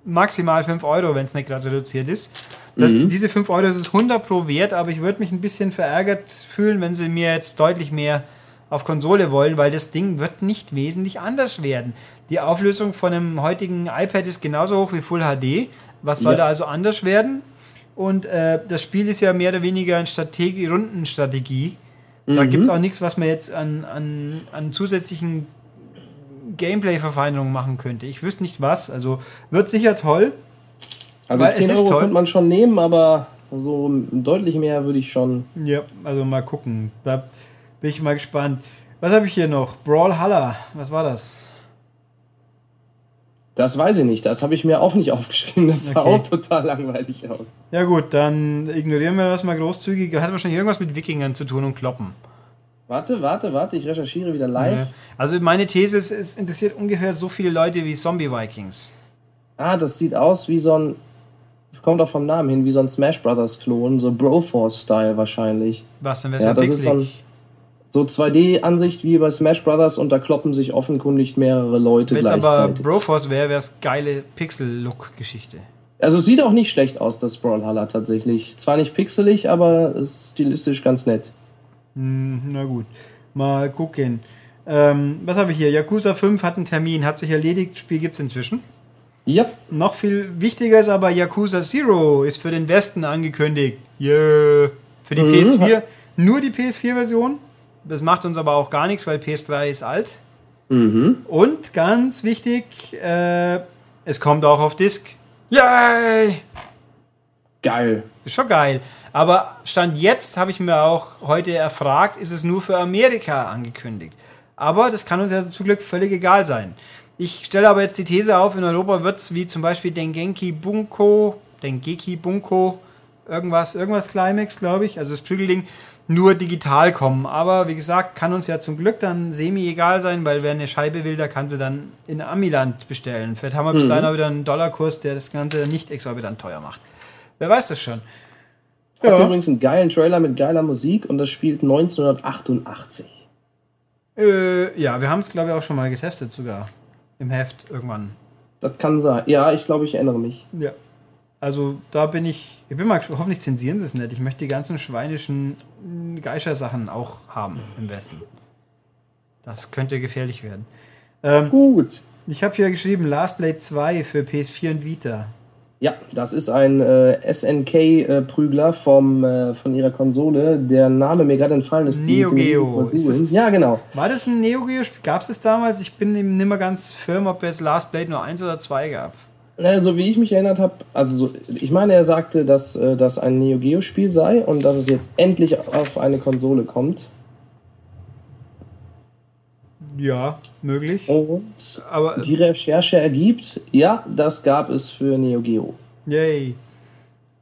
maximal 5 Euro, wenn es nicht gerade reduziert ist. Das, Diese 5 Euro ist es 100 pro wert, aber ich würde mich ein bisschen verärgert fühlen, wenn sie mir jetzt deutlich mehr auf Konsole wollen, weil das Ding wird nicht wesentlich anders werden. Die Auflösung von einem heutigen iPad ist genauso hoch wie Full HD. Was soll Ja. da also anders werden? Und äh, das Spiel ist ja mehr oder weniger eine Strategie, Rundenstrategie. Da Mhm. gibt es auch nichts, was man jetzt an, an, an zusätzlichen Gameplay-Verfeinerungen machen könnte. Ich wüsste nicht was. Also wird sicher toll. Also Weil es 10 ist Euro toll. könnte man schon nehmen, aber so deutlich mehr würde ich schon. Ja, also mal gucken. Da bin ich mal gespannt. Was habe ich hier noch? Brawlhalla. Was war das? Das weiß ich nicht. Das habe ich mir auch nicht aufgeschrieben. Das sah Okay. auch total langweilig aus. Ja gut, dann ignorieren wir das mal großzügig. Hat wahrscheinlich irgendwas mit Wikingern zu tun und Kloppen. Warte, warte, warte. Ich recherchiere wieder live. Ja. Also meine These ist, es interessiert ungefähr so viele Leute wie Zombie Vikings. Ah, das sieht aus wie so ein. Kommt auch vom Namen hin, wie so ein Smash Brothers Klon. So Broforce-Style wahrscheinlich. Was, dann wäre Ja, ja, das ist so ein-. So 2D-Ansicht wie bei Smash Brothers und da kloppen sich offenkundig mehrere Leute Wenn es aber gleichzeitig. Broforce wäre, wäre es geile Pixel-Look-Geschichte. Also es sieht auch nicht schlecht aus, das Brawlhalla tatsächlich. Zwar nicht pixelig, aber ist stilistisch ganz nett. Hm, na gut, mal gucken. Ähm, was habe ich hier? Yakuza 5 hat einen Termin, hat sich erledigt, Spiel gibt es inzwischen. Ja, Noch viel wichtiger ist aber Yakuza Zero ist für den Westen angekündigt. Yeah. Für die Mhm. PS4, nur die PS4-Version. Das macht uns aber auch gar nichts, weil PS3 ist alt. mhm. Und ganz wichtig, äh, es kommt auch auf Disc. Yay! geil. Ist schon geil. Aber Stand jetzt habe ich mir auch heute erfragt, ist es nur für Amerika angekündigt. Aber das kann uns ja zum Glück völlig egal sein. Ich stelle aber jetzt die These auf, in Europa wird es wie zum Beispiel Dengenki Bunko, Dengeki Bunko, irgendwas, irgendwas Climax, glaube ich, also das Prügelding, nur digital kommen. Aber wie gesagt, kann uns ja zum Glück dann semi egal sein, weil wer eine Scheibe will, der kann sie dann in Amiland bestellen. Vielleicht haben wir bis dahin auch wieder einen Dollarkurs, der das Ganze nicht exorbitant teuer macht. Wer weiß das schon. Hat Ja. übrigens einen geilen Trailer mit geiler Musik und das spielt 1988. Äh, ja, wir haben es, glaube ich, auch schon mal getestet sogar. Im Heft irgendwann. Das kann sein. Ja, ich glaube, ich erinnere mich. Ja. Also da bin ich, ich bin mal, hoffentlich zensieren sie es nicht. Ich möchte die ganzen schweinischen Geischer-Sachen auch haben im Westen. Das könnte gefährlich werden. Ähm, Gut. ich habe hier geschrieben Last Blade 2 für PS4 und Vita. Ja, das ist ein äh, SNK-Prügler vom äh, von ihrer Konsole. Der Name mir gerade entfallen ist. Neo Geo. Ist das- Ja, genau. War das ein Neo Geo Spiel? Gab es das damals? Ich bin eben nicht mehr ganz firm, ob es Last Blade nur eins oder zwei gab. Äh, so wie ich mich erinnert habe, also so, ich meine, er sagte, dass äh, das ein Neo Geo Spiel sei und dass es jetzt endlich auf eine Konsole kommt. Ja, möglich. Und Aber die Recherche ergibt, ja, das gab es für Neo Geo. Yay.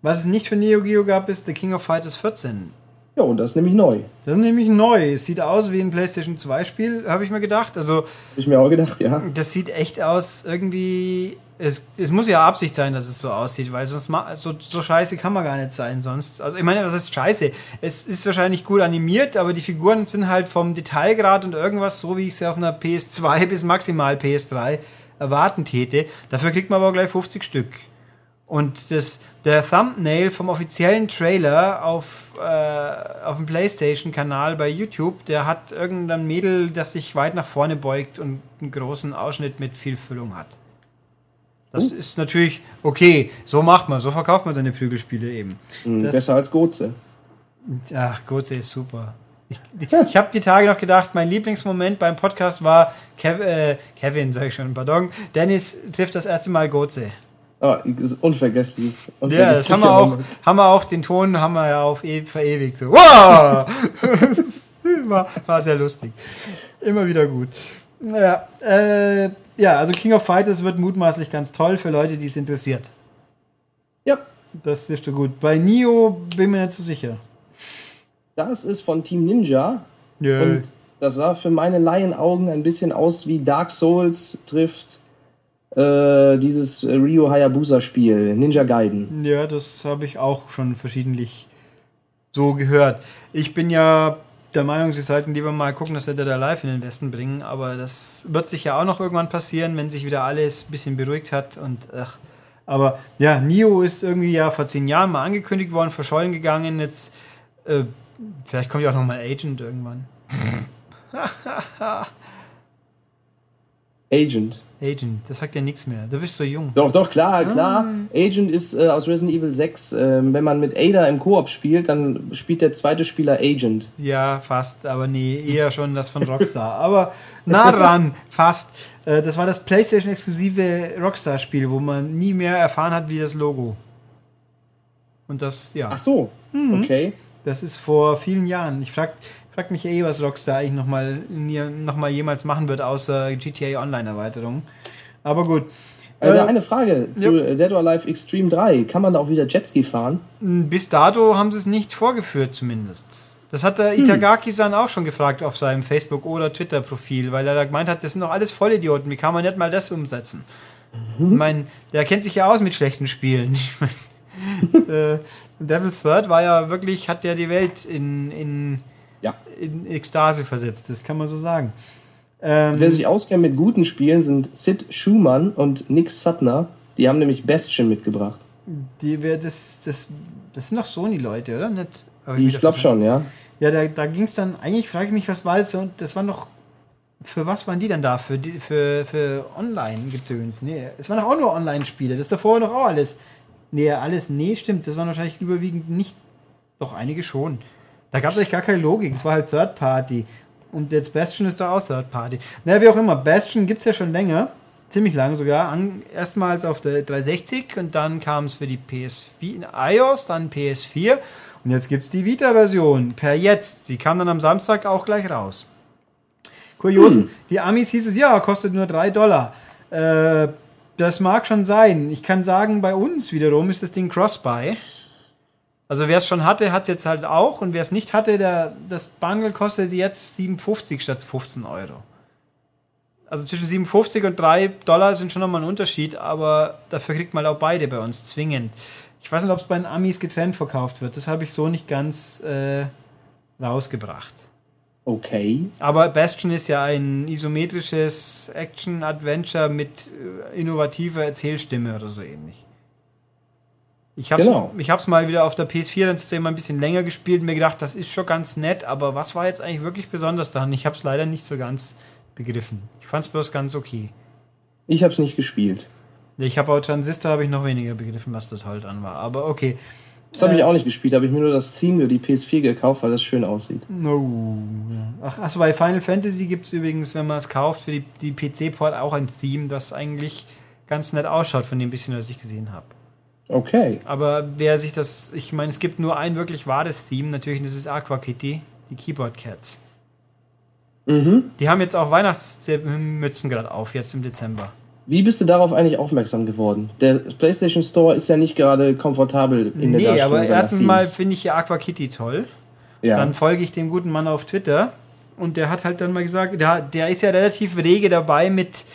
Was es nicht für Neo Geo gab, ist The King of Fighters 14. Ja, und das ist nämlich neu. Das ist nämlich neu. Es sieht aus wie ein PlayStation 2 Spiel, habe ich mir gedacht. Also, Hab ich mir auch gedacht, ja. das sieht echt aus irgendwie. Es, es muss ja Absicht sein, dass es so aussieht, weil sonst ma- so, so scheiße kann man gar nicht sein sonst. Also ich meine, was heißt scheiße? Es ist wahrscheinlich gut animiert, aber die Figuren sind halt vom Detailgrad und irgendwas so, wie ich sie auf einer PS2 bis maximal PS3 erwarten täte. Dafür kriegt man aber gleich 50 Stück. Und das, der Thumbnail vom offiziellen Trailer auf, äh, auf dem PlayStation-Kanal bei YouTube, der hat irgendein Mädel, das sich weit nach vorne beugt und einen großen Ausschnitt mit viel Füllung hat. Das Oh. ist natürlich okay. So macht man, so verkauft man seine Prügelspiele eben. Hm, Das- Besser als Goze. Ach, Goze ist super. Ich, ich habe die Tage noch gedacht, mein Lieblingsmoment beim Podcast war Kev, äh, Kevin, sag ich schon, pardon. Dennis trifft das erste Mal Goze. Oh, das ist unvergessliches. Ja, das haben wir auch, haben wir auch, den Ton haben wir ja auf e verewigt. So. Wow! war, war sehr lustig. Immer wieder gut. Ja, äh, ja, also King of Fighters wird mutmaßlich ganz toll für Leute, die es interessiert. Ja. Das dürfte gut. Bei Nio bin mir nicht so sicher. Das ist von Team Ninja. Ja. Und das sah für meine Laienaugen ein bisschen aus wie Dark Souls trifft äh, dieses Rio Hayabusa Spiel, Ninja Gaiden. Ja, das habe ich auch schon verschiedentlich so gehört. Ich bin ja der Meinung, sie sollten lieber mal gucken, dass sie da live in den Westen bringen, aber das wird sich ja auch noch irgendwann passieren, wenn sich wieder alles ein bisschen beruhigt hat und ach. Aber ja, Nio ist irgendwie ja vor zehn Jahren mal angekündigt worden, verschollen gegangen. Jetzt, äh, vielleicht kommt ja auch noch mal Agent irgendwann. Agent. Agent, das sagt ja nichts mehr. Du bist so jung. Doch, doch, klar, klar. Agent ist äh, aus Resident Evil 6. Ähm, wenn man mit Ada im Koop spielt, dann spielt der zweite Spieler Agent. Ja, fast, aber nee, eher schon das von Rockstar. aber nah dran, fast. Äh, das war das PlayStation-exklusive Rockstar-Spiel, wo man nie mehr erfahren hat, wie das Logo. Und das, ja. Ach so, okay. Das ist vor vielen Jahren. Ich frag, frag mich eh, was Rockstar eigentlich nochmal noch mal jemals machen wird, außer GTA Online-Erweiterung. Aber gut. Also eine Frage zu Dead or Alive Extreme 3. Kann man da auch wieder Jetski fahren? Bis dato haben sie es nicht vorgeführt, zumindest. Das hat der Itagaki-san auch schon gefragt auf seinem Facebook- oder Twitter-Profil, weil er da gemeint hat, das sind doch alles Vollidioten. Wie kann man nicht mal das umsetzen? Ich meine, der kennt sich ja aus mit schlechten Spielen. Ich mein, äh, Devil's Third war ja wirklich, hat ja die Welt in, in, Ja. in Ekstase versetzt, das kann man so sagen. Ähm, Wer sich auskennt mit guten Spielen, sind Sid Schumann und Nick Suttner. Die haben nämlich Bastion mitgebracht. die, das, das, das sind doch Sony-Leute, oder? Nicht, Hab Ich glaube schon, ja. Ja, da, da ging es dann, eigentlich frage ich mich, was war das und das waren doch, für was waren die dann da? Für, die, für, für Online-Gedöns? Nee, es waren doch auch nur Online-Spiele, das ist davor doch auch alles. Nee, alles, nee, stimmt, das waren wahrscheinlich überwiegend nicht, doch einige schon. Da gab es eigentlich gar keine Logik, es war halt Third Party. Und jetzt Bastion ist doch auch Third Party. Naja, wie auch immer, Bastion gibt es ja schon länger, ziemlich lange sogar. An, erstmals auf der 360 und dann kam es für die PS4, in iOS, dann PS4 und jetzt gibt es die Vita-Version per jetzt. Die kam dann am Samstag auch gleich raus. Kurios, die Amis hieß es, ja, kostet nur 3 Dollar. Äh, das mag schon sein. Ich kann sagen, bei uns wiederum ist das Ding Cross-Buy. Also wer es schon hatte, hat es jetzt halt auch. Und wer es nicht hatte, der, das Bundle kostet jetzt 7,50 statt 15 Euro. Also zwischen 7,50 und 3 Dollar sind schon nochmal ein Unterschied, aber dafür kriegt man auch beide bei uns zwingend. Ich weiß nicht, ob es bei den Amis getrennt verkauft wird. Das habe ich so nicht ganz äh, rausgebracht. Okay. Aber Bastion ist ja ein isometrisches Action-Adventure mit äh, innovativer Erzählstimme oder so ähnlich. Ich habe es Genau. ich hab's mal wieder auf der PS4 dann tatsächlich mal ein bisschen länger gespielt und mir gedacht, das ist schon ganz nett, aber was war jetzt eigentlich wirklich besonders daran? Ich habe es leider nicht so ganz begriffen. Ich fand es bloß ganz okay. Ich habe es nicht gespielt. Ich habe auch Transistor habe ich noch weniger begriffen, was da toll dran war. Aber okay. Das habe Äh. ich auch nicht gespielt, habe ich mir nur das Theme für die PS4 gekauft, weil das schön aussieht. No. Ach, achso, bei Final Fantasy gibt es übrigens, wenn man es kauft, für die, die PC-Port auch ein Theme, das eigentlich ganz nett ausschaut von dem bisschen, was ich gesehen habe. Okay. Aber wer sich das, ich meine, es gibt nur ein wirklich wahres Theme, natürlich, und das ist Aqua Kitty, die Keyboard Cats. Mhm. Die haben jetzt auch Weihnachtsmützen gerade auf, jetzt im Dezember. Wie bist du darauf eigentlich aufmerksam geworden? Der PlayStation Store ist ja nicht gerade komfortabel in der Nee, aber erstens mal Themes. finde ich ja Aqua Kitty toll. ja. Dann folge ich dem guten Mann auf Twitter und der hat halt dann mal gesagt, der, der ist ja relativ rege dabei mit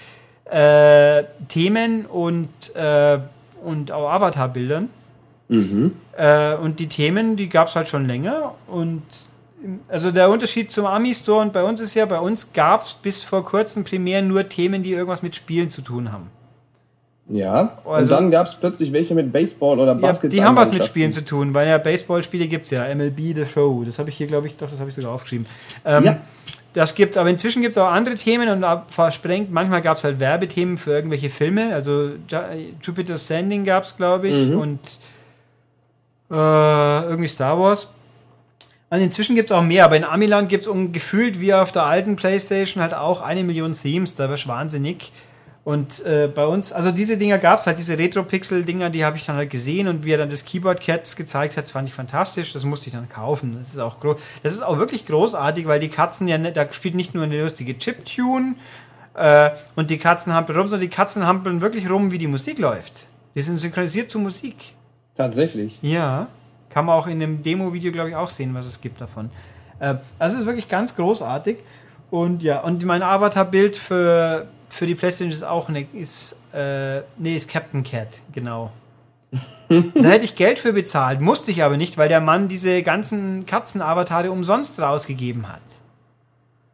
äh, Themen und, äh, und auch Avatar-Bildern. mhm. Äh, und die Themen, die gab es halt schon länger. Und also der Unterschied zum Ami-Store und bei uns ist ja, bei uns gab es bis vor kurzem primär nur Themen, die irgendwas mit Spielen zu tun haben. Ja. Also- und dann gab es plötzlich welche mit Baseball oder Ja, Basketball. die haben was mit Spielen zu tun, weil ja Baseballspiele gibt es ja. MLB The Show. Das habe ich hier, glaube ich, doch, das habe ich sogar aufgeschrieben. Ähm, Ja. Das gibt's, aber inzwischen gibt es auch andere Themen und versprengt. Manchmal gab es halt Werbethemen für irgendwelche Filme. Also Ju- Jupiter's Sending gab es, glaube ich, Mhm. und äh, irgendwie Star Wars. Und inzwischen gibt es auch mehr, aber in Amiland gibt es gefühlt wie auf der alten Playstation halt auch eine Million Themes, da wirst wahnsinnig. Und äh, bei uns, also diese Dinger gab es halt, diese Retro-Pixel-Dinger, die habe ich dann halt gesehen und wie er dann das Keyboard Cats gezeigt hat, das fand ich fantastisch, das musste ich dann kaufen. Das ist auch das ist auch wirklich großartig, weil die Katzen ja, da spielt nicht nur eine lustige Chip-Tune äh, und die Katzen hampeln rum, sondern die Katzen hampeln wirklich rum, wie die Musik läuft. Die sind synchronisiert zur Musik. Tatsächlich. Ja. Kann man auch in dem Demo-Video, glaube ich, auch sehen, was es gibt davon. Äh, das ist wirklich ganz großartig. Und ja, und mein Avatar-Bild für, für die PlayStation ist auch eine, ist, äh, nee, ist Captain Cat, genau. da hätte ich Geld für bezahlt, musste ich aber nicht, weil der Mann diese ganzen Katzen-Avatare umsonst rausgegeben hat.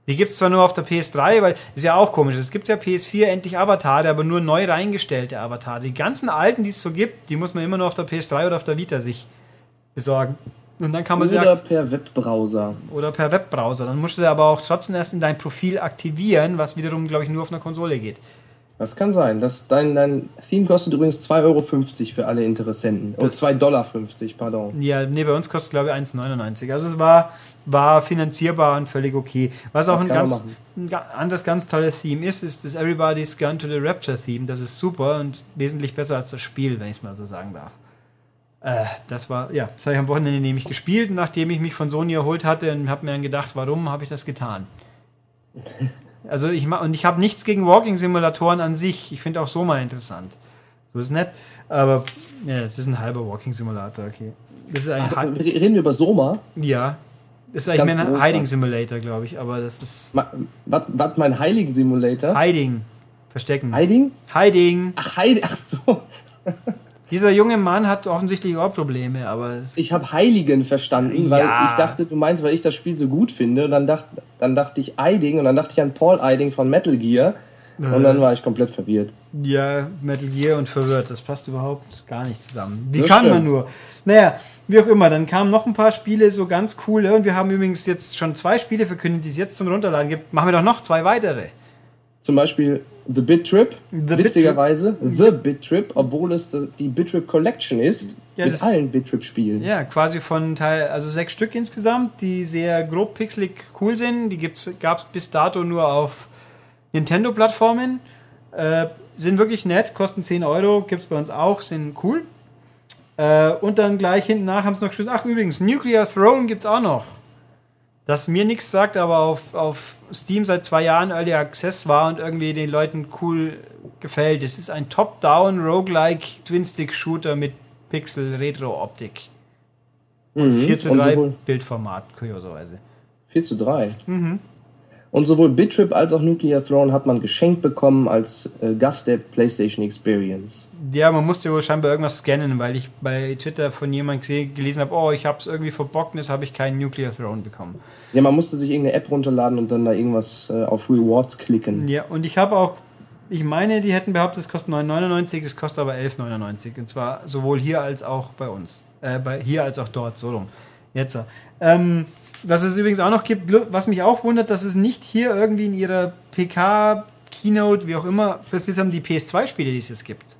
Die gibt es zwar nur auf der PS3, weil ist ja auch komisch. Es gibt ja PS4 endlich Avatare, aber nur neu reingestellte Avatare. Die ganzen alten, die es so gibt, die muss man immer nur auf der PS3 oder auf der Vita sich besorgen. Und dann kann man oder per Webbrowser. Oder per Webbrowser. Dann musst du sie aber auch trotzdem erst in dein Profil aktivieren, was wiederum, glaube ich, nur auf einer Konsole geht. Das kann sein. Das, dein, dein Theme kostet übrigens 2,50 Euro für alle Interessenten. Oh, 2,50 Dollar, pardon. Ja, nee, bei uns kostet es, glaube ich, 1,99. Also es war, war finanzierbar und völlig okay. Was auch ein ganz ein anderes ganz tolles Theme ist, ist das Everybody's Gone to the Rapture Theme. Das ist super und wesentlich besser als das Spiel, wenn ich es mal so sagen darf. Äh, das war, ja, das habe ich am Wochenende nämlich gespielt, nachdem ich mich von Sony erholt hatte und habe mir dann gedacht, warum habe ich das getan? Also ich und ich habe nichts gegen Walking-Simulatoren an sich. Ich finde auch so mal interessant. So ist nett, aber ja, es ist ein halber Walking-Simulator, okay. Das ist ein Ach, reden wir über Soma? Ja. Das ist eigentlich mehr ein Hiding-Simulator, glaube ich, aber das ist. Was, mein Heiligen-Simulator? Hiding. Verstecken. Hiding? Hiding. Ach, Hiding. Ach so. Dieser junge Mann hat offensichtlich Ohrprobleme, aber. Ich habe Heiligen verstanden, weil ja. ich dachte, du meinst, weil ich das Spiel so gut finde. Und dann, dacht, dann dachte ich Eiding und dann dachte ich an Paul Eiding von Metal Gear. Und dann war ich komplett verwirrt. Ja, Metal Gear und verwirrt, das passt überhaupt gar nicht zusammen. Wie das kann stimmt. man nur? Naja, wie auch immer, dann kamen noch ein paar Spiele, so ganz coole. Und wir haben übrigens jetzt schon zwei Spiele verkündet, die es jetzt zum Runterladen gibt. Machen wir doch noch zwei weitere. Zum Beispiel The Bit Trip, The witzigerweise Bit The Bit Trip, obwohl es die Bit Trip Collection ist, ja, mit allen Bit Trip Spielen. Ja, quasi von Teil, also sechs Stück insgesamt, die sehr grob pixelig cool sind. Die gab es bis dato nur auf Nintendo-Plattformen. Äh, sind wirklich nett, kosten 10 Euro, gibt es bei uns auch, sind cool. Äh, und dann gleich hinten nach haben sie noch geschrieben, ach übrigens, Nuclear Throne gibt es auch noch das mir nichts sagt, aber auf, auf Steam seit zwei Jahren Early Access war und irgendwie den Leuten cool gefällt. Es ist ein Top-Down Roguelike Twin-Stick-Shooter mit Pixel-Retro-Optik. Mhm. 4 zu 3 Bildformat, kurioserweise. 4 zu 3? Mhm. Und sowohl Bitrip als auch Nuclear Throne hat man geschenkt bekommen als äh, Gast der PlayStation Experience. Ja, man musste wohl scheinbar irgendwas scannen, weil ich bei Twitter von jemandem gelesen habe, oh, ich habe es irgendwie verbockt und jetzt habe ich keinen Nuclear Throne bekommen. Ja, man musste sich irgendeine App runterladen und dann da irgendwas äh, auf Rewards klicken. Ja, und ich habe auch, ich meine, die hätten behauptet, es kostet 9,99, es kostet aber 11,99. Und zwar sowohl hier als auch bei uns. Äh, bei, hier als auch dort, so rum. Jetzt. Ähm, was es übrigens auch noch gibt, was mich auch wundert, dass es nicht hier irgendwie in ihrer PK, Keynote, wie auch immer, plötzlich haben die PS2-Spiele, die es jetzt gibt.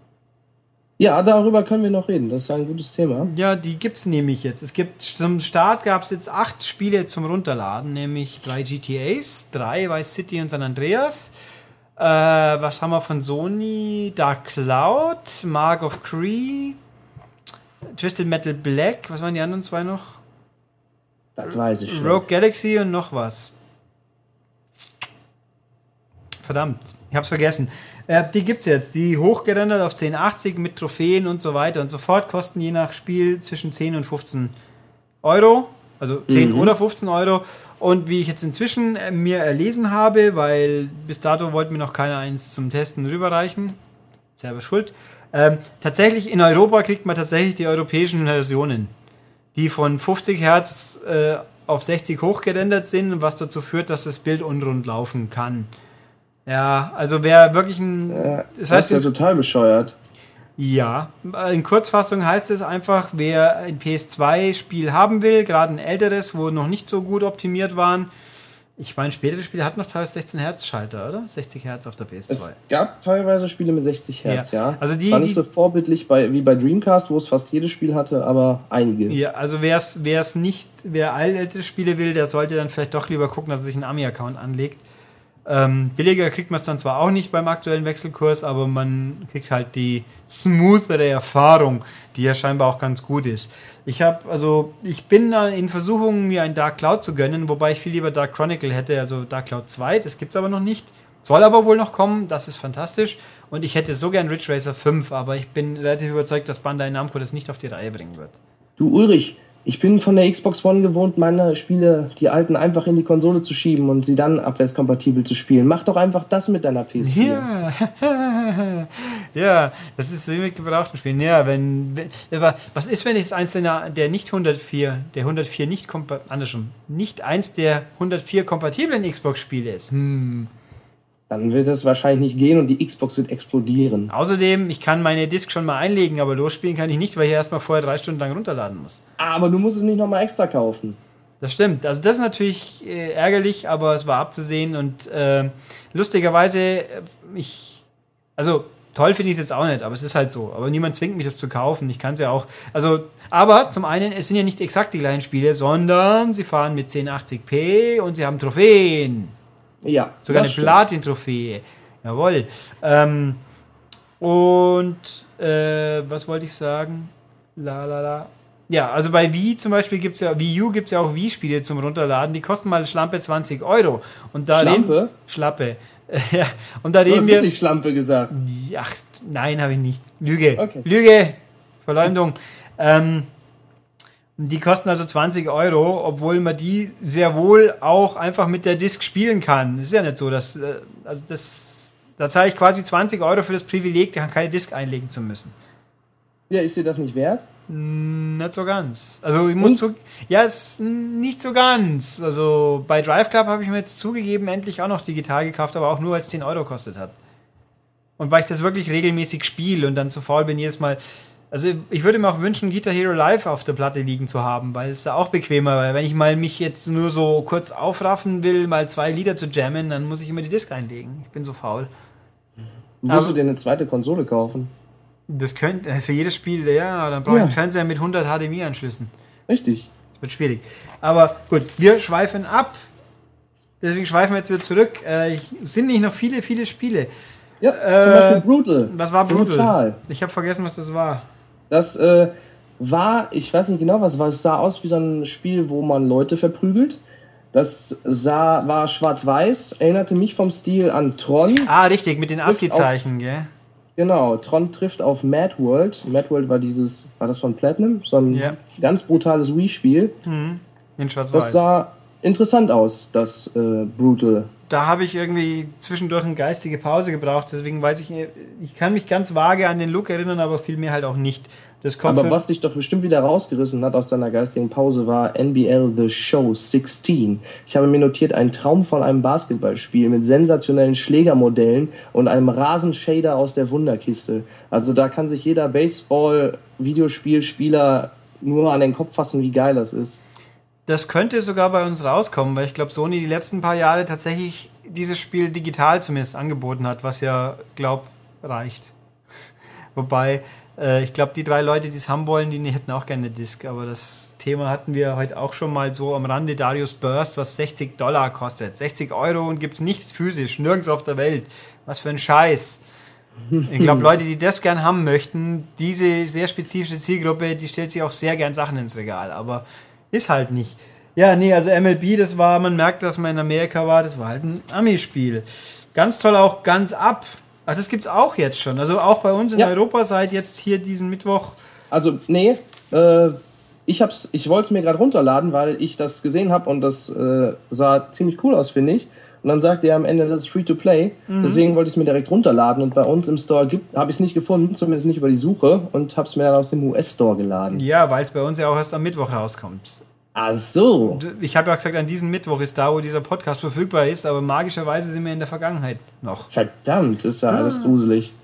Ja, darüber können wir noch reden. Das ist ein gutes Thema. Ja, die gibt es nämlich jetzt. Es gibt zum Start gab es jetzt acht Spiele zum Runterladen, nämlich drei GTAs, drei Vice City und San Andreas. Äh, was haben wir von Sony? Dark Cloud, Mark of Cree, Twisted Metal Black. Was waren die anderen zwei noch? Das weiß ich schon. Rogue Galaxy und noch was. Verdammt, ich hab's vergessen. Äh, die gibt's jetzt. Die hochgerendert auf 1080 mit Trophäen und so weiter und so fort. Kosten je nach Spiel zwischen 10 und 15 Euro. Also 10 mhm. oder 15 Euro. Und wie ich jetzt inzwischen äh, mir erlesen habe, weil bis dato wollte mir noch keiner eins zum Testen rüberreichen. Selber schuld. Ähm, tatsächlich in Europa kriegt man tatsächlich die europäischen Versionen die von 50 Hertz äh, auf 60 hochgerendert sind, was dazu führt, dass das Bild unrund laufen kann. Ja, also wer wirklich ein. Ja, das, heißt, ist ja total bescheuert. Ja, in Kurzfassung heißt es einfach, wer ein PS2-Spiel haben will, gerade ein älteres, wo noch nicht so gut optimiert waren, Ich meine, spätere Spiele hatten noch teilweise 16 Hertz Schalter, oder? 60 Hertz auf der PS2. Es gab teilweise Spiele mit 60 Hertz, ja. Ja. Also die- War nicht so vorbildlich bei, wie bei Dreamcast, wo es fast jedes Spiel hatte, aber einige. Ja, also wer es nicht, wer ältere Spiele will, der sollte dann vielleicht doch lieber gucken, dass er sich einen Ami-Account anlegt. Ähm, billiger kriegt man es dann zwar auch nicht beim aktuellen Wechselkurs, aber man kriegt halt die smoothere Erfahrung, die ja scheinbar auch ganz gut ist. Ich habe, also ich bin in Versuchung, mir ein Dark Cloud zu gönnen, wobei ich viel lieber Dark Chronicle hätte, also Dark Cloud 2, das gibt's aber noch nicht. Soll aber wohl noch kommen, das ist fantastisch. Und ich hätte so gern Ridge Racer 5, aber ich bin relativ überzeugt, dass Bandai Namco das nicht auf die Reihe bringen wird. Du Ulrich, ich bin von der Xbox One gewohnt, meine Spiele, die alten, einfach in die Konsole zu schieben und sie dann abwärtskompatibel zu spielen. Mach doch einfach das mit deiner PS4. Ja, ja, das ist wie mit gebrauchten Spielen. Ja, wenn, aber was ist, wenn jetzt eins der, der nicht 104, der 104 nicht andersrum, nicht eins der 104 kompatiblen Xbox-Spiele ist? Hm. Dann wird es wahrscheinlich nicht gehen und die Xbox wird explodieren. Außerdem, ich kann meine Disk schon mal einlegen, aber losspielen kann ich nicht, weil ich erstmal vorher drei Stunden lang runterladen muss. Aber du musst es nicht nochmal extra kaufen. Das stimmt. Also das ist natürlich äh, ärgerlich, aber es war abzusehen und äh, lustigerweise, äh, ich, also toll finde ich es jetzt auch nicht, aber es ist halt so. Aber niemand zwingt mich, das zu kaufen. Ich kann es ja auch. Also, aber zum einen, es sind ja nicht exakt die gleichen Spiele, sondern sie fahren mit 1080p und sie haben Trophäen. Ja, Sogar eine. Platin-Trophäe. Jawohl. Ähm, und äh, was wollte ich sagen? La la la. Ja, also bei Wii zum Beispiel gibt es ja, Wii U gibt es ja auch Wii-Spiele zum Runterladen, die kosten mal Schlampe 20 Euro. Und da Schlampe? Reden, Schlappe. ja, und da Du hast reden wir. wirklich Schlampe gesagt. Ach, nein, habe ich nicht. Lüge. Okay. Lüge. Verleumdung. Ähm, die kosten also 20 Euro, obwohl man die sehr wohl auch einfach mit der Disk spielen kann. Es ist ja nicht so, dass, äh, also das, da zahle ich quasi 20 Euro für das Privileg, keine Disk einlegen zu müssen. Ja, ist dir das nicht wert? Nicht so ganz. Also ich muss Und? zu, ja, es ist nicht so ganz. Also bei Drive Club habe ich mir jetzt zugegeben, endlich auch noch digital gekauft, aber auch nur, weil es 10 Euro kostet hat. Und weil ich das wirklich regelmäßig spiele und dann zu faul bin, jedes Mal. Also ich würde mir auch wünschen, Guitar Hero Live auf der Platte liegen zu haben, weil es da auch bequemer, weil wenn ich mal mich jetzt nur so kurz aufraffen will, mal zwei Lieder zu jammen, dann muss ich immer die Disc einlegen. Ich bin so faul. Musst du dir eine zweite Konsole kaufen? Das könnte äh, für jedes Spiel, ja, dann brauche ich Ja. einen Fernseher mit 100 HDMI-Anschlüssen. Richtig. Das wird schwierig. Aber gut, wir schweifen ab. Deswegen schweifen wir jetzt wieder zurück. Äh, sind nicht noch viele, viele Spiele. Ja, Äh, zum Beispiel Brutal. Was war Brutal? Brutal. Ich habe vergessen, was das war. Das äh, war, ich weiß nicht genau, was war. Es sah aus wie so ein Spiel, wo man Leute verprügelt. Das sah, war schwarz-weiß, erinnerte mich vom Stil an Tron. Ah, richtig, mit den ASCII-Zeichen, gell? Genau, Tron trifft auf Mad World. Mad World war dieses, war das von Platinum? So ein Ja. ganz brutales Wii-Spiel. In Das Schwarz-Weiß. sah interessant aus, das äh, Brutal. Da habe ich irgendwie zwischendurch eine geistige Pause gebraucht, deswegen weiß ich, ich kann mich ganz vage an den Look erinnern, aber viel mehr halt auch nicht. Das kommt Aber was dich doch bestimmt wieder rausgerissen hat aus deiner geistigen Pause war NBL The Show 16. Ich habe mir notiert, ein Traum von einem Basketballspiel mit sensationellen Schlägermodellen und einem Rasenshader aus der Wunderkiste. Also da kann sich jeder Baseball-Videospielspieler nur an den Kopf fassen, wie geil das ist. Das könnte sogar bei uns rauskommen, weil ich glaube, Sony die letzten paar Jahre tatsächlich dieses Spiel digital zumindest angeboten hat, was ja, glaub, reicht. Wobei, äh, ich glaube, die drei Leute, die es haben wollen, die hätten auch gerne eine Disc, aber das Thema hatten wir heute auch schon mal so am Rande. Darius Burst, was 60 Dollar kostet. 60 Euro und gibt es nicht physisch, nirgends auf der Welt. Was für ein Scheiß. Ich glaube, Leute, die das gern haben möchten, diese sehr spezifische Zielgruppe, die stellt sich auch sehr gern Sachen ins Regal, aber ist halt nicht. Ja, nee, also MLB, das war, man merkt, dass man in Amerika war, das war halt ein Ami-Spiel. Ganz toll auch ganz ab. Ach, das gibt's auch jetzt schon. Also auch bei uns in Ja. Europa seit jetzt hier diesen Mittwoch. Also, nee, äh, ich, hab's, ich wollte es mir gerade runterladen, weil ich das gesehen habe und das äh, sah ziemlich cool aus, finde ich. Und dann sagte er am Ende, das ist free to play. Deswegen wollte ich es mir direkt runterladen. Und bei uns im Store habe ich es nicht gefunden, zumindest nicht über die Suche. Und habe es mir dann aus dem US-Store geladen. Ja, weil es bei uns ja auch erst am Mittwoch rauskommt. Ach so. Ich habe ja gesagt, an diesem Mittwoch ist da, wo dieser Podcast verfügbar ist, aber magischerweise sind wir in der Vergangenheit noch. Verdammt, ist ja alles gruselig.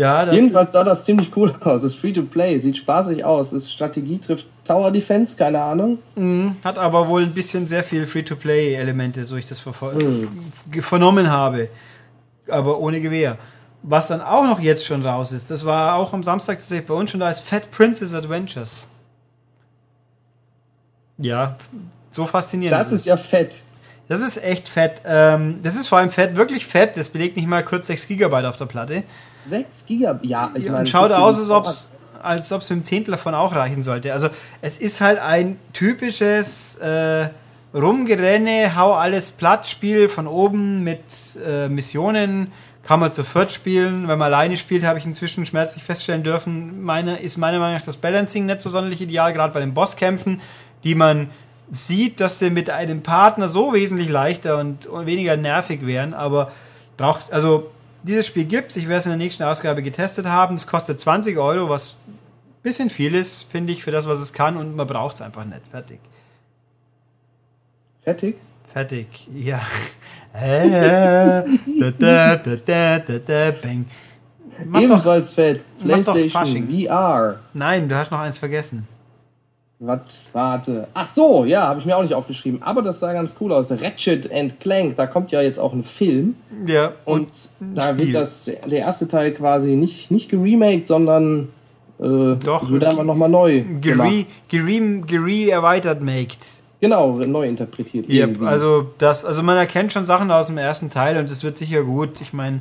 Ja, das Jedenfalls sah das ziemlich cool aus. Es ist free to play, sieht spaßig aus. Es ist Strategie trifft Tower Defense, keine Ahnung. Mhm, hat aber wohl ein bisschen sehr viel free to play Elemente, so ich das mhm. vernommen habe. Aber ohne Gewehr. Was dann auch noch jetzt schon raus ist, das war auch am Samstag tatsächlich bei uns schon da, ist Fat Princess Adventures. Ja, so faszinierend. Das ist, ist ja fett. Das ist echt fett. Ähm, das ist vor allem fett, wirklich fett. Das belegt nicht mal kurz 6 GB auf der Platte. 6 GB? Ja, ich meine. Und schaut aus, als ob es als ob es mit dem Zehntel davon auch reichen sollte. Also es ist halt ein typisches äh, Rumgerenne, hau alles platt Spiel von oben mit äh, Missionen. Kann man zu viert spielen. Wenn man alleine spielt, habe ich inzwischen schmerzlich feststellen dürfen, meine, ist meiner Meinung nach das Balancing nicht so sonderlich ideal, gerade bei den Bosskämpfen, die man sieht, dass sie mit einem Partner so wesentlich leichter und, und weniger nervig wären, aber braucht, also dieses Spiel gibt es. Ich werde es in der nächsten Ausgabe getestet haben. Es kostet 20 Euro, was ein bisschen viel ist, finde ich, für das, was es kann. Und man braucht es einfach nicht. Fertig. Fertig? Fertig, ja. da, da, da, da, da, da, bang. Mach Ebenfalls doch, fett. PlayStation VR. Nein, du hast noch eins vergessen. Was? Warte. Ach so, ja, habe ich mir auch nicht aufgeschrieben. Aber das sah ganz cool aus. Ratchet and Clank, da kommt ja jetzt auch ein Film. Ja. Und, und da wird das, der erste Teil quasi nicht, nicht geremaked, sondern äh, Doch, wird einfach nochmal neu gere, gere, gere erweitert maked. Genau, neu interpretiert. Yep, also das, also man erkennt schon Sachen aus dem ersten Teil und es wird sicher gut. Ich meine,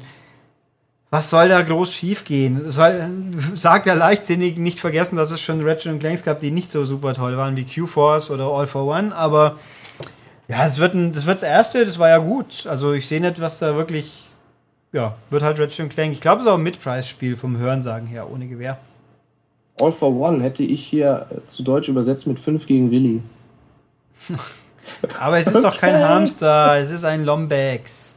was soll da groß schiefgehen? Soll, sagt er leichtsinnig, nicht vergessen, dass es schon Ratchet Clanks gab, die nicht so super toll waren wie Q-Force oder All for One, aber ja, das wird, ein, das wird das erste, das war ja gut. Also ich sehe nicht, was da wirklich, ja, wird halt Ratchet Clank. Ich glaube, es ist auch ein Mid-Price-Spiel vom Hörensagen her, ohne Gewehr. All for One hätte ich hier zu Deutsch übersetzt mit 5 gegen Willi. aber es ist okay. doch kein Hamster, es ist ein Lombax.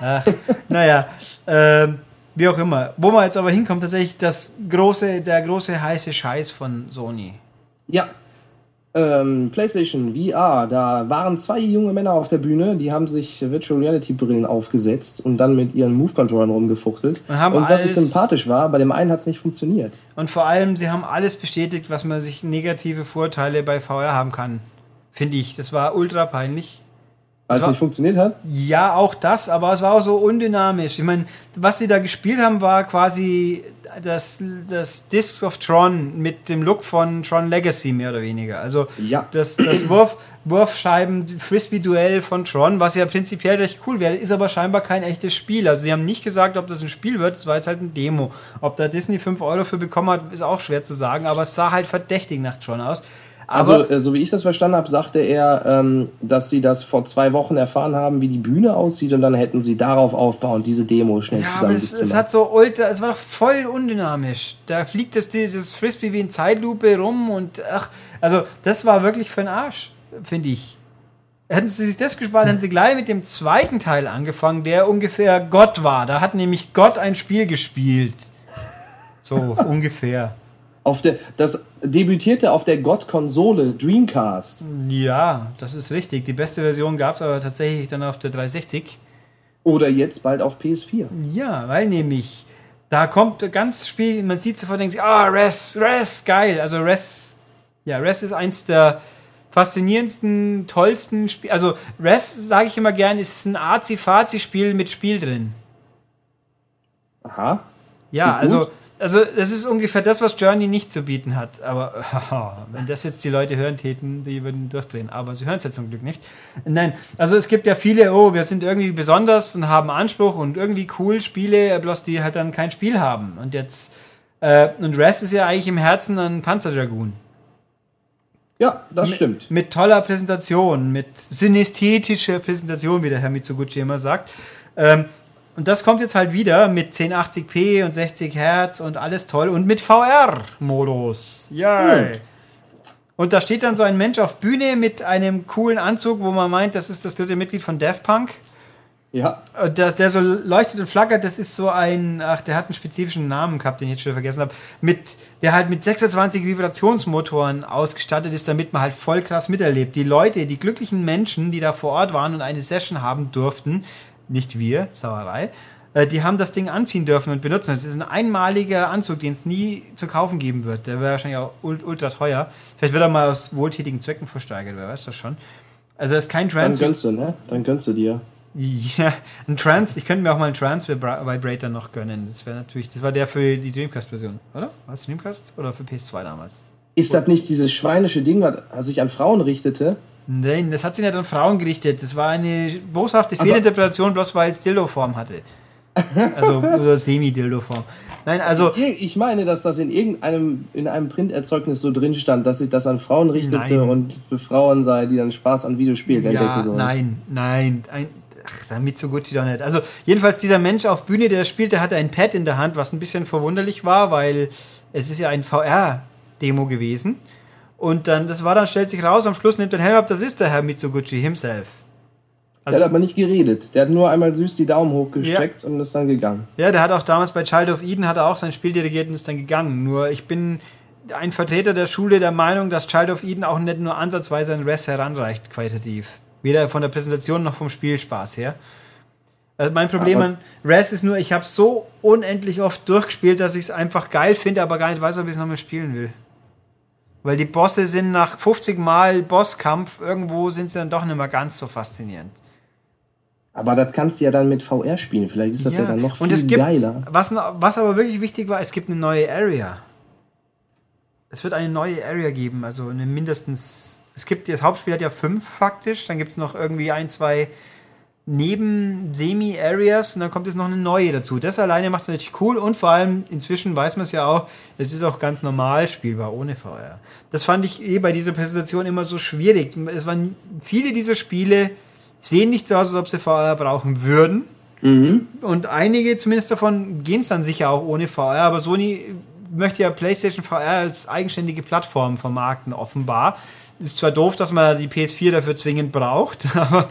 Ach, naja, ähm, wie auch immer. Wo man jetzt aber hinkommt, tatsächlich das große, der große heiße Scheiß von Sony. Ja. Ähm, PlayStation VR, da waren zwei junge Männer auf der Bühne, die haben sich Virtual Reality Brillen aufgesetzt und dann mit ihren Move Controllern rumgefuchtelt. Und, und was ich sympathisch war, bei dem einen hat es nicht funktioniert. Und vor allem, sie haben alles bestätigt, was man sich negative Vorteile bei VR haben kann. Finde ich. Das war ultra peinlich. Weil es nicht funktioniert hat? Ja, auch das, aber es war auch so undynamisch. Ich meine, was sie da gespielt haben, war quasi das, das Discs of Tron mit dem Look von Tron Legacy, mehr oder weniger. Also ja. das, das Wurf, Wurfscheiben-Frisbee-Duell von Tron, was ja prinzipiell recht cool wäre, ist aber scheinbar kein echtes Spiel. Also sie haben nicht gesagt, ob das ein Spiel wird, es war jetzt halt ein Demo. Ob da Disney 5 Euro für bekommen hat, ist auch schwer zu sagen, aber es sah halt verdächtig nach Tron aus. Also, äh, so wie ich das verstanden habe, sagte er, ähm, dass sie das vor zwei Wochen erfahren haben, wie die Bühne aussieht und dann hätten sie darauf aufbauen, diese Demo schnell ja, zusammen es, es hat so ultra, es war doch voll undynamisch. Da fliegt das, dieses Frisbee wie in Zeitlupe rum und ach, also das war wirklich für den Arsch, finde ich. Hätten sie sich das gespart, hätten sie gleich mit dem zweiten Teil angefangen, der ungefähr Gott war. Da hat nämlich Gott ein Spiel gespielt. So ungefähr. Auf der, das debütierte auf der God-Konsole Dreamcast. Ja, das ist richtig. Die beste Version gab es aber tatsächlich dann auf der 360. Oder jetzt bald auf PS4. Ja, weil nämlich da kommt ganz Spiel, man sieht sofort, denkt sich, ah, oh, Res, Res, geil. Also Res, ja, Res ist eins der faszinierendsten, tollsten Spiele. Also Res, sage ich immer gern, ist ein Azi-Fazi-Spiel mit Spiel drin. Aha. Ja, also also das ist ungefähr das, was Journey nicht zu bieten hat. Aber oh, wenn das jetzt die Leute hören täten, die würden durchdrehen. Aber sie hören es ja zum Glück nicht. Nein, also es gibt ja viele, oh, wir sind irgendwie besonders und haben Anspruch und irgendwie cool Spiele, bloß die halt dann kein Spiel haben. Und jetzt, äh, und Rest ist ja eigentlich im Herzen ein Panzerdragoon. Ja, das mit, stimmt. Mit toller Präsentation, mit synästhetischer Präsentation, wie der Herr Mitsuguchi immer sagt. Ähm, und das kommt jetzt halt wieder mit 1080p und 60 Hertz und alles toll und mit VR-Modus. Ja. Hm. Und da steht dann so ein Mensch auf Bühne mit einem coolen Anzug, wo man meint, das ist das dritte Mitglied von Daft Punk. Ja. Der, der so leuchtet und flackert, das ist so ein, ach, der hat einen spezifischen Namen gehabt, den ich jetzt schon vergessen habe, mit, der halt mit 26 Vibrationsmotoren ausgestattet ist, damit man halt voll krass miterlebt. Die Leute, die glücklichen Menschen, die da vor Ort waren und eine Session haben durften, nicht wir, Sauerei, Äh, die haben das Ding anziehen dürfen und benutzen. Das ist ein einmaliger Anzug, den es nie zu kaufen geben wird. Der wäre wahrscheinlich auch ultra teuer. Vielleicht wird er mal aus wohltätigen Zwecken versteigert, wer weiß das schon. Also das ist kein Trans. Dann gönnst du, ne? Dann gönnst du dir. Ja, ein Trans, ich könnte mir auch mal einen Trans-Vibrator noch gönnen. Das wäre natürlich, das war der für die Dreamcast-Version, oder? War es Dreamcast oder für PS2 damals? Ist das nicht dieses schweinische Ding, was sich an Frauen richtete? Nein, das hat sich nicht an Frauen gerichtet. Das war eine boshafte Fehlinterpretation, bloß weil es Dildo-Form hatte. Also, oder Semi-Dildo-Form. Nein, also. Ich meine, dass das in irgendeinem in einem Printerzeugnis so drin stand, dass sich das an Frauen richtete nein. und für Frauen sei, die dann Spaß an Videospielen ja, entdecken sollen. Nein, nein. Ein, ach, damit so gut doch nicht. Also, jedenfalls, dieser Mensch auf Bühne, der spielt, der hatte ein Pad in der Hand, was ein bisschen verwunderlich war, weil es ist ja ein VR-Demo gewesen. Und dann, das war dann, stellt sich raus, am Schluss nimmt den Helm ab, das ist der Herr Mitsuguchi himself. Also, der hat aber nicht geredet. Der hat nur einmal süß die Daumen hochgestreckt ja. und ist dann gegangen. Ja, der hat auch damals bei Child of Eden hat er auch sein Spiel dirigiert und ist dann gegangen. Nur ich bin ein Vertreter der Schule der Meinung, dass Child of Eden auch nicht nur ansatzweise an Res heranreicht, qualitativ. Weder von der Präsentation noch vom Spielspaß her. Also mein Problem aber an Res ist nur, ich habe so unendlich oft durchgespielt, dass ich es einfach geil finde, aber gar nicht weiß, ob ich es nochmal spielen will. Weil die Bosse sind nach 50 Mal Bosskampf, irgendwo sind sie dann doch nicht mehr ganz so faszinierend. Aber das kannst du ja dann mit VR spielen. Vielleicht ist das ja, ja dann noch viel und es gibt, geiler. Was, was aber wirklich wichtig war, es gibt eine neue Area. Es wird eine neue Area geben, also eine mindestens. Es gibt das Hauptspiel hat ja fünf faktisch, dann gibt es noch irgendwie ein, zwei Neben-Semi-Areas und dann kommt jetzt noch eine neue dazu. Das alleine macht es natürlich cool und vor allem inzwischen weiß man es ja auch, es ist auch ganz normal spielbar ohne VR. Das fand ich eh bei dieser Präsentation immer so schwierig. Es waren viele dieser Spiele sehen nicht so aus, als ob sie VR brauchen würden. Mhm. Und einige zumindest davon gehen es dann sicher auch ohne VR, aber Sony möchte ja PlayStation VR als eigenständige Plattform vermarkten, offenbar. Ist zwar doof, dass man die PS4 dafür zwingend braucht, aber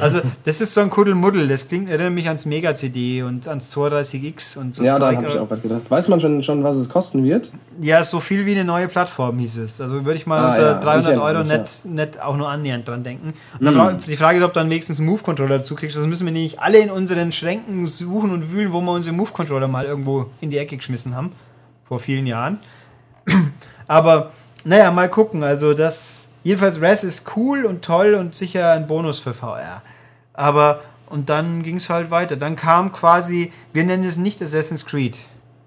also das ist so ein Kuddelmuddel. Das klingt, erinnert mich ans Mega-CD und ans 32X und so. Ja, da habe ich auch was gedacht. Weiß man schon, schon, was es kosten wird? Ja, so viel wie eine neue Plattform hieß es. Also würde ich mal ah, unter ja, 300 Euro nicht, ja. nicht auch nur annähernd dran denken. Und dann hm. die Frage ist, ob du dann wenigstens einen Move-Controller dazu kriegst. Das müssen wir nämlich alle in unseren Schränken suchen und wühlen, wo wir unsere Move-Controller mal irgendwo in die Ecke geschmissen haben. Vor vielen Jahren. Aber naja, mal gucken. Also das Jedenfalls Res ist cool und toll und sicher ein Bonus für VR. Aber, und dann ging es halt weiter. Dann kam quasi, wir nennen es nicht Assassin's Creed.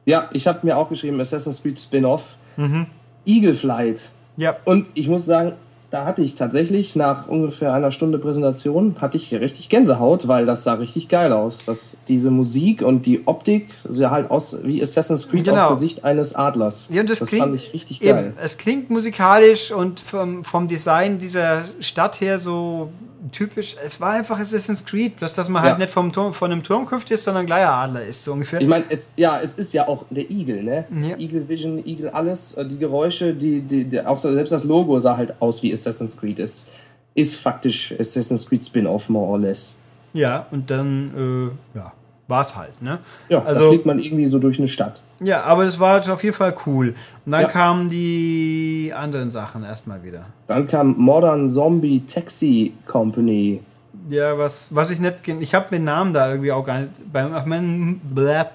Ja, ich habe mir auch geschrieben, Assassin's Creed Spin-off. Mhm. Eagle Flight. Ja. Und ich muss sagen, da hatte ich tatsächlich nach ungefähr einer Stunde Präsentation hatte ich richtig Gänsehaut, weil das sah richtig geil aus. Das, diese Musik und die Optik sah halt aus wie Assassin's Creed genau. aus der Sicht eines Adlers. Ja, das, das klingt, fand ich richtig geil. Eben, es klingt musikalisch und vom, vom Design dieser Stadt her so typisch, es war einfach Assassin's Creed, bloß dass man halt ja. nicht vom Turm, von einem Turm hüpft ist, sondern gleich Adler ist, so ungefähr. Ich meine, es, ja, es ist ja auch der Igel, ne? Ja. Eagle Vision, Eagle alles, äh, die Geräusche, die, die, die, auch selbst das Logo sah halt aus wie Assassin's Creed. Es ist faktisch Assassin's Creed Spin-off, more or less. Ja, und dann, äh, ja, war es halt, ne? Ja, also, da fliegt man irgendwie so durch eine Stadt. Ja, aber es war auf jeden Fall cool. Und dann ja. kamen die anderen Sachen erstmal wieder. Dann kam Modern Zombie Taxi Company. Ja, was, was ich nicht. Ich habe den Namen da irgendwie auch gar nicht. Bei, auf meinen,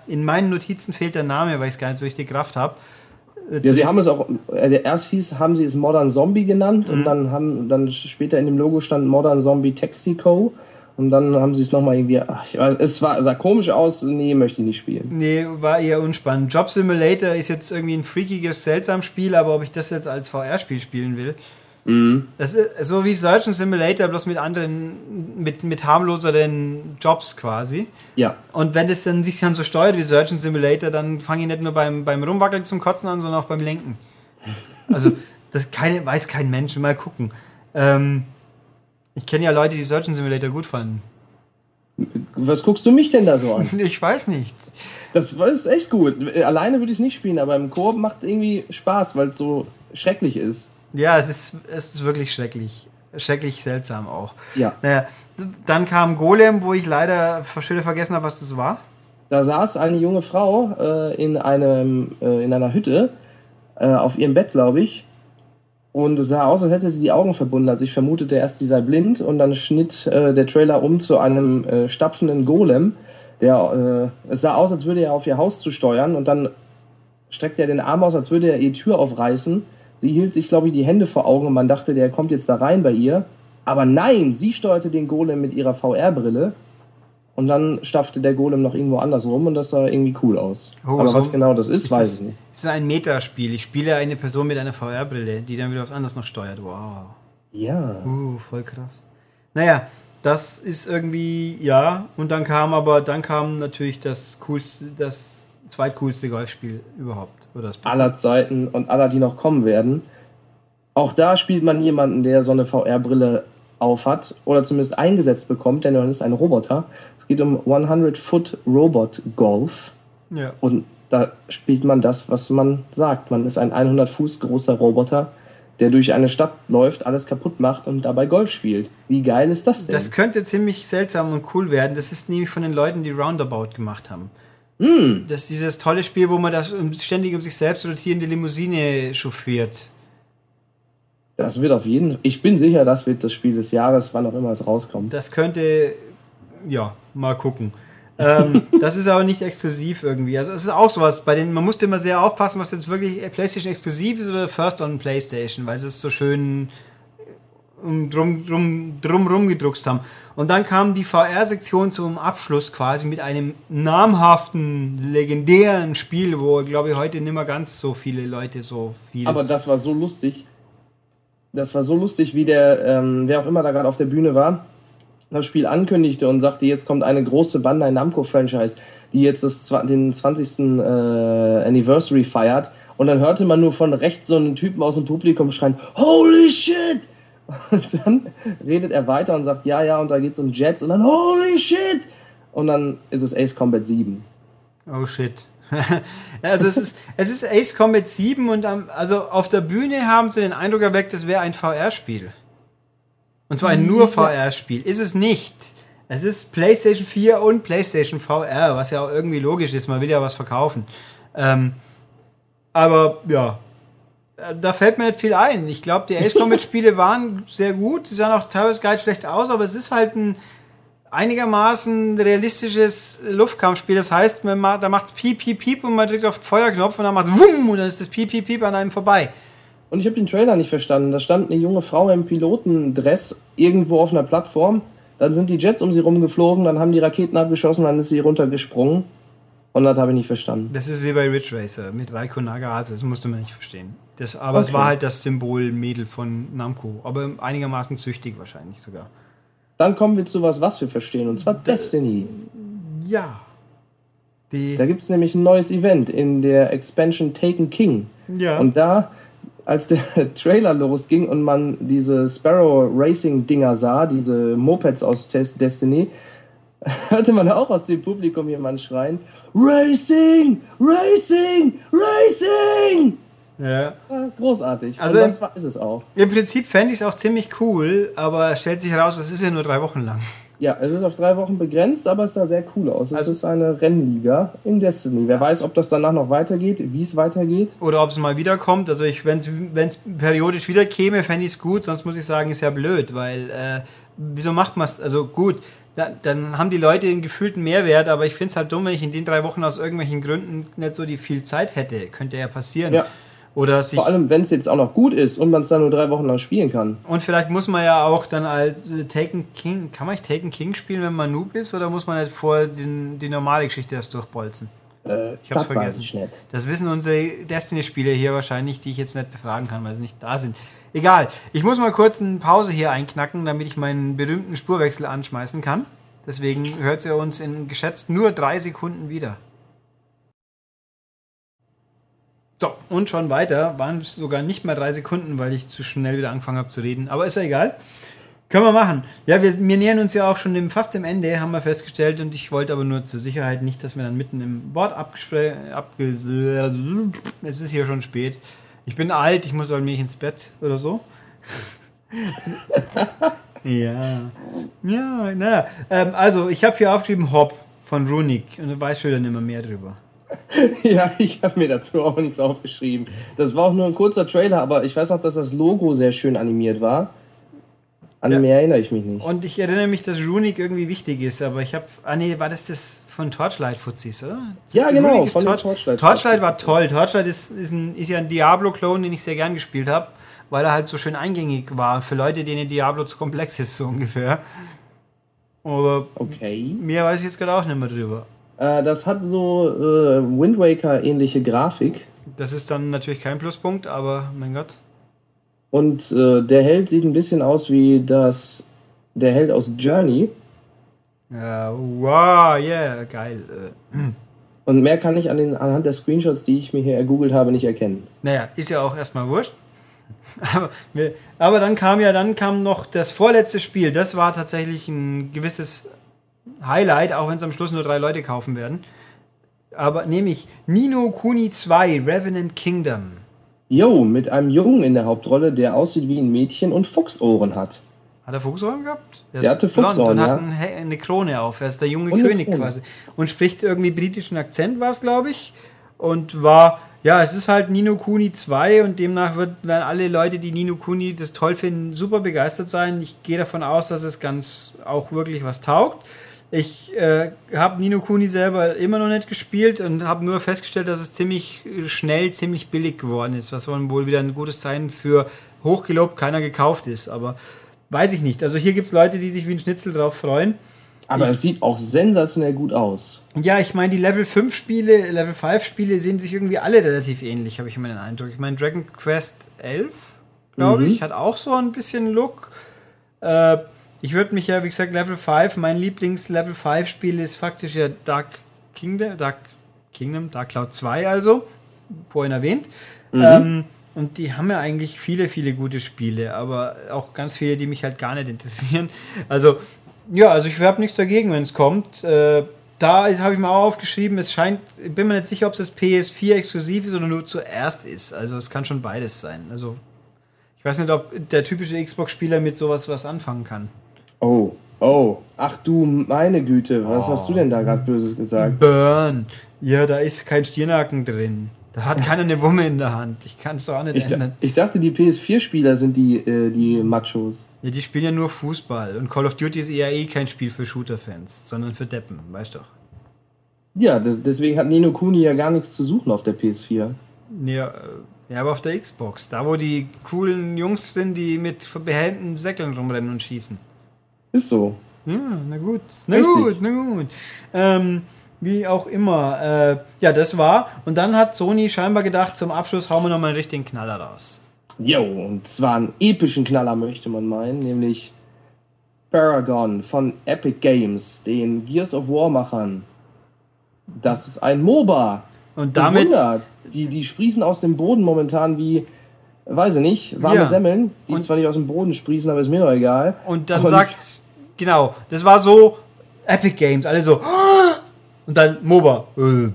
in meinen Notizen fehlt der Name, weil ich es gar nicht so richtig Kraft habe. Ja, sie haben es auch, äh, erst hieß, haben sie es Modern Zombie genannt mhm. und dann haben dann später in dem Logo stand Modern Zombie Taxi Co. Und dann haben sie es nochmal irgendwie. Ach, weiß, es war, sah komisch aus. Nee, möchte ich nicht spielen. Nee, war eher unspannend. Job Simulator ist jetzt irgendwie ein freakiges, seltsames Spiel, aber ob ich das jetzt als VR-Spiel spielen will. Mhm. Das ist so wie Surgeon Simulator, bloß mit anderen, mit, mit harmloseren Jobs quasi. Ja. Und wenn das dann sich dann so steuert wie Surgeon Simulator, dann fange ich nicht nur beim, beim Rumwackeln zum Kotzen an, sondern auch beim Lenken. Also, das keine, weiß kein Mensch. Mal gucken. Ähm, ich kenne ja Leute, die Surgeon Simulator gut fanden. Was guckst du mich denn da so an? Ich weiß nicht. Das ist echt gut. Alleine würde ich es nicht spielen, aber im Koop macht es irgendwie Spaß, weil es so schrecklich ist. Ja, es ist, es ist wirklich schrecklich. Schrecklich seltsam auch. Ja. Naja, dann kam Golem, wo ich leider schön vergessen habe, was das war. Da saß eine junge Frau äh, in, einem, äh, in einer Hütte äh, auf ihrem Bett, glaube ich, und es sah aus, als hätte sie die Augen verbunden. Also ich vermutete erst, sie sei blind und dann schnitt äh, der Trailer um zu einem äh, stapfenden Golem, Der, äh, es sah aus, als würde er auf ihr Haus zu steuern und dann streckte er den Arm aus, als würde er ihr Tür aufreißen. Sie hielt sich, glaube ich, die Hände vor Augen und man dachte, der kommt jetzt da rein bei ihr. Aber nein, sie steuerte den Golem mit ihrer VR-Brille und dann stapfte der Golem noch irgendwo anders rum und das sah irgendwie cool aus. Oh, Aber so was genau das ist, ist weiß ich nicht. Es ist ein Metaspiel. Ich spiele eine Person mit einer VR-Brille, die dann wieder was anderes noch steuert. Wow. Ja. Uh, voll krass. Naja, das ist irgendwie, ja, und dann kam aber, dann kam natürlich das coolste, das zweitcoolste Golfspiel überhaupt. Oder aller Zeiten und aller, die noch kommen werden. Auch da spielt man jemanden, der so eine VR-Brille aufhat oder zumindest eingesetzt bekommt, denn man ist ein Roboter. Es geht um 100 Foot Robot Golf. Ja. Und da spielt man das, was man sagt. Man ist ein 100 Fuß großer Roboter, der durch eine Stadt läuft, alles kaputt macht und dabei Golf spielt. Wie geil ist das denn? Das könnte ziemlich seltsam und cool werden. Das ist nämlich von den Leuten, die Roundabout gemacht haben. Mm. Das ist dieses tolle Spiel, wo man das ständig um sich selbst rotierende Limousine chauffiert. Das wird auf jeden Fall. Ich bin sicher, das wird das Spiel des Jahres, wann auch immer es rauskommt. Das könnte. Ja, mal gucken. ähm, das ist aber nicht exklusiv irgendwie. Also es ist auch sowas, bei den, man musste immer sehr aufpassen, was jetzt wirklich PlayStation exklusiv ist oder First on PlayStation, weil sie es so schön drum, drum, drum rumgedruckst haben. Und dann kam die VR-Sektion zum Abschluss quasi mit einem namhaften, legendären Spiel, wo, glaube ich, heute nicht mehr ganz so viele Leute so viel. Aber das war so lustig. Das war so lustig, wie der, ähm, wer auch immer da gerade auf der Bühne war, das Spiel ankündigte und sagte, jetzt kommt eine große Bandai Namco-Franchise, die jetzt das, den 20. Äh, Anniversary feiert. Und dann hörte man nur von rechts so einen Typen aus dem Publikum schreien, Holy shit! Und dann redet er weiter und sagt, ja, ja, und da geht es um Jets und dann, holy shit! Und dann ist es Ace Combat 7. Oh shit. also es ist, es ist Ace Combat 7 und am, also auf der Bühne haben sie den Eindruck erweckt, es wäre ein VR-Spiel. Und zwar ein nur VR-Spiel. Ist es nicht. Es ist PlayStation 4 und PlayStation VR, was ja auch irgendwie logisch ist. Man will ja was verkaufen. Ähm, aber ja, da fällt mir nicht viel ein. Ich glaube, die Ace Combat Spiele waren sehr gut. Sie sahen auch teilweise gar nicht schlecht aus, aber es ist halt ein einigermaßen realistisches Luftkampfspiel. Das heißt, man da macht es piep, piep, piep und man drückt auf den Feuerknopf und dann macht es wumm und dann ist das piep, piep, piep an einem vorbei. Und ich habe den Trailer nicht verstanden. Da stand eine junge Frau im Pilotendress irgendwo auf einer Plattform. Dann sind die Jets um sie rumgeflogen, dann haben die Raketen abgeschossen, dann ist sie runtergesprungen. Und das habe ich nicht verstanden. Das ist wie bei Ridge Racer mit Raiko Nagase. Das musste man nicht verstehen. Das, aber okay. es war halt das Symbol Mädel von Namco. Aber einigermaßen züchtig wahrscheinlich sogar. Dann kommen wir zu was, was wir verstehen, und zwar Destiny. Ja. Die da gibt es nämlich ein neues Event in der Expansion Taken King. Ja. Und da, als der Trailer losging und man diese Sparrow Racing Dinger sah, diese Mopeds aus Destiny, hörte man auch aus dem Publikum jemanden schreien: Racing! Racing! Racing! Ja. Großartig. Also Und das ist es auch. Im Prinzip fände ich es auch ziemlich cool, aber es stellt sich heraus, es ist ja nur drei Wochen lang. Ja, es ist auf drei Wochen begrenzt, aber es sah sehr cool aus. Es also, ist eine Rennliga in Destiny. Wer weiß, ob das danach noch weitergeht, wie es weitergeht. Oder ob es mal wiederkommt. Also wenn es periodisch wieder käme, fände ich es gut. Sonst muss ich sagen, ist ja blöd, weil äh, wieso macht man es? Also gut, da, dann haben die Leute den gefühlten Mehrwert, aber ich finde es halt dumm, wenn ich in den drei Wochen aus irgendwelchen Gründen nicht so die viel Zeit hätte. Könnte ja passieren. Ja. Oder sich Vor allem, wenn es jetzt auch noch gut ist und man es dann nur drei Wochen lang spielen kann. Und vielleicht muss man ja auch dann als Taken King, kann man Taken King spielen, wenn man Noob ist, oder muss man halt vor den, die normale Geschichte erst durchbolzen? Äh, ich hab's vergessen. Das wissen unsere Destiny-Spieler hier wahrscheinlich, die ich jetzt nicht befragen kann, weil sie nicht da sind. Egal. Ich muss mal kurz eine Pause hier einknacken, damit ich meinen berühmten Spurwechsel anschmeißen kann. Deswegen hört ihr uns in geschätzt nur drei Sekunden wieder. So, und schon weiter. Waren es sogar nicht mehr drei Sekunden, weil ich zu schnell wieder angefangen habe zu reden. Aber ist ja egal. Können wir machen. Ja, wir, wir nähern uns ja auch schon dem, fast dem Ende, haben wir festgestellt. Und ich wollte aber nur zur Sicherheit nicht, dass wir dann mitten im Wort abge... Es ist hier schon spät. Ich bin alt, ich muss allmählich ins Bett oder so. ja. Ja, naja. Ähm, also, ich habe hier aufgeschrieben Hop von Runic. Und du weißt schon dann immer mehr drüber. ja, ich habe mir dazu auch nichts aufgeschrieben. Das war auch nur ein kurzer Trailer, aber ich weiß auch, dass das Logo sehr schön animiert war. An Ja. mehr erinnere ich mich nicht. Und ich erinnere mich, dass Runic irgendwie wichtig ist, aber ich habe. Ah, nee, war das das von Torchlight Fuzis, oder? Ja, genau, Runic ist von Torch Torchlight Torchlight war toll. Torchlight ist, ist, ein, ist ja ein Diablo-Clone, den ich sehr gern gespielt habe, weil er halt so schön eingängig war. Für Leute, denen Diablo zu komplex ist, so ungefähr. Aber Okay. mehr weiß ich jetzt gerade auch nicht mehr drüber. Äh, das hat so äh, Wind Waker ähnliche Grafik. Das ist dann natürlich kein Pluspunkt, aber mein Gott. Und äh, der Held sieht ein bisschen aus wie das der Held aus Journey. Ja, wow, yeah, geil. Äh, Und mehr kann ich an den, anhand der Screenshots, die ich mir hier ergoogelt habe, nicht erkennen. Naja, ist ja auch erstmal wurscht. Aber, aber dann kam ja, dann kam noch das vorletzte Spiel. Das war tatsächlich ein gewisses Highlight, auch wenn es am Schluss nur drei Leute kaufen werden. Aber nämlich Nino Kuni 2, Revenant Kingdom. Jo, mit einem Jungen in der Hauptrolle, der aussieht wie ein Mädchen und Fuchsohren hat. Hat er Fuchsohren gehabt? Der ist hatte Fuchsohren, und ja. hat eine Krone auf. Er ist der junge Und König quasi. Und spricht irgendwie britischen Akzent, war es, glaube ich. Und war, ja, es ist halt Nino Kuni 2 und demnach wird, werden alle Leute, die Nino Kuni das toll finden, super begeistert sein. Ich gehe davon aus, dass es ganz auch wirklich was taugt. Ich äh, habe Nino Kuni selber immer noch nicht gespielt und habe nur festgestellt, dass es ziemlich schnell, ziemlich billig geworden ist, was wohl wieder ein gutes Zeichen für hochgelobt keiner gekauft ist. Aber weiß ich nicht. Also hier gibt es Leute, die sich wie ein Schnitzel drauf freuen. Aber Ich- es sieht auch sensationell gut aus. Ja, ich meine, die Level 5 Spiele, Level 5 Spiele sehen sich irgendwie alle relativ ähnlich, habe ich immer den Eindruck. Ich meine, Dragon Quest 11, glaube Mhm. ich, hat auch so ein bisschen Look. Äh, ich würde mich ja, wie gesagt, Level 5, mein Lieblings-Level 5 Spiel ist faktisch ja Dark Kingdom, Dark Kingdom, Dark Cloud 2 also, vorhin erwähnt. Ähm, und die haben ja eigentlich viele, viele gute Spiele, aber auch ganz viele, die mich halt gar nicht interessieren. Also, ja, also ich habe nichts dagegen, wenn es kommt. Äh, da habe ich mal auch aufgeschrieben, es scheint, ich bin mir nicht sicher, ob es das PS4 exklusiv ist oder nur zuerst ist. Also es kann schon beides sein. Also ich weiß nicht, ob der typische Xbox-Spieler mit sowas was anfangen kann. Oh, oh. Ach du meine Güte, was hast du denn da gerade Böses gesagt? Burn. Ja, da ist kein Stirnhaken drin. Da hat keiner eine Wumme in der Hand. Ich kann es doch auch nicht Ich, ändern. ich dachte, die PS4-Spieler sind die, äh, die Machos. Ja, die spielen ja nur Fußball. Und Call of Duty ist eher eh kein Spiel für Shooter-Fans, sondern für Deppen, weißt doch. Ja, das, deswegen hat Nino Kuni ja gar nichts zu suchen auf der PS4. Ja, äh, ja, aber auf der Xbox. Da, wo die coolen Jungs sind, die mit behelmten Säckeln rumrennen und schießen. Ist so. Ja, na gut. Na Richtig. gut, na gut. Ähm, wie auch immer. Äh, ja, das war. Und dann hat Sony scheinbar gedacht, zum Abschluss hauen wir nochmal einen richtigen Knaller raus. Jo, und zwar einen epischen Knaller möchte man meinen, nämlich Paragon von Epic Games, den Gears of War Machern. Das ist ein MOBA. Und damit. Wunder, die, die sprießen aus dem Boden momentan wie, weiß ich nicht, warme Ja. Semmeln, die Und- zwar nicht aus dem Boden sprießen, aber ist mir doch egal. Und dann Und- sagt, genau, das war so Epic Games, alle so, und dann MOBA. Äh.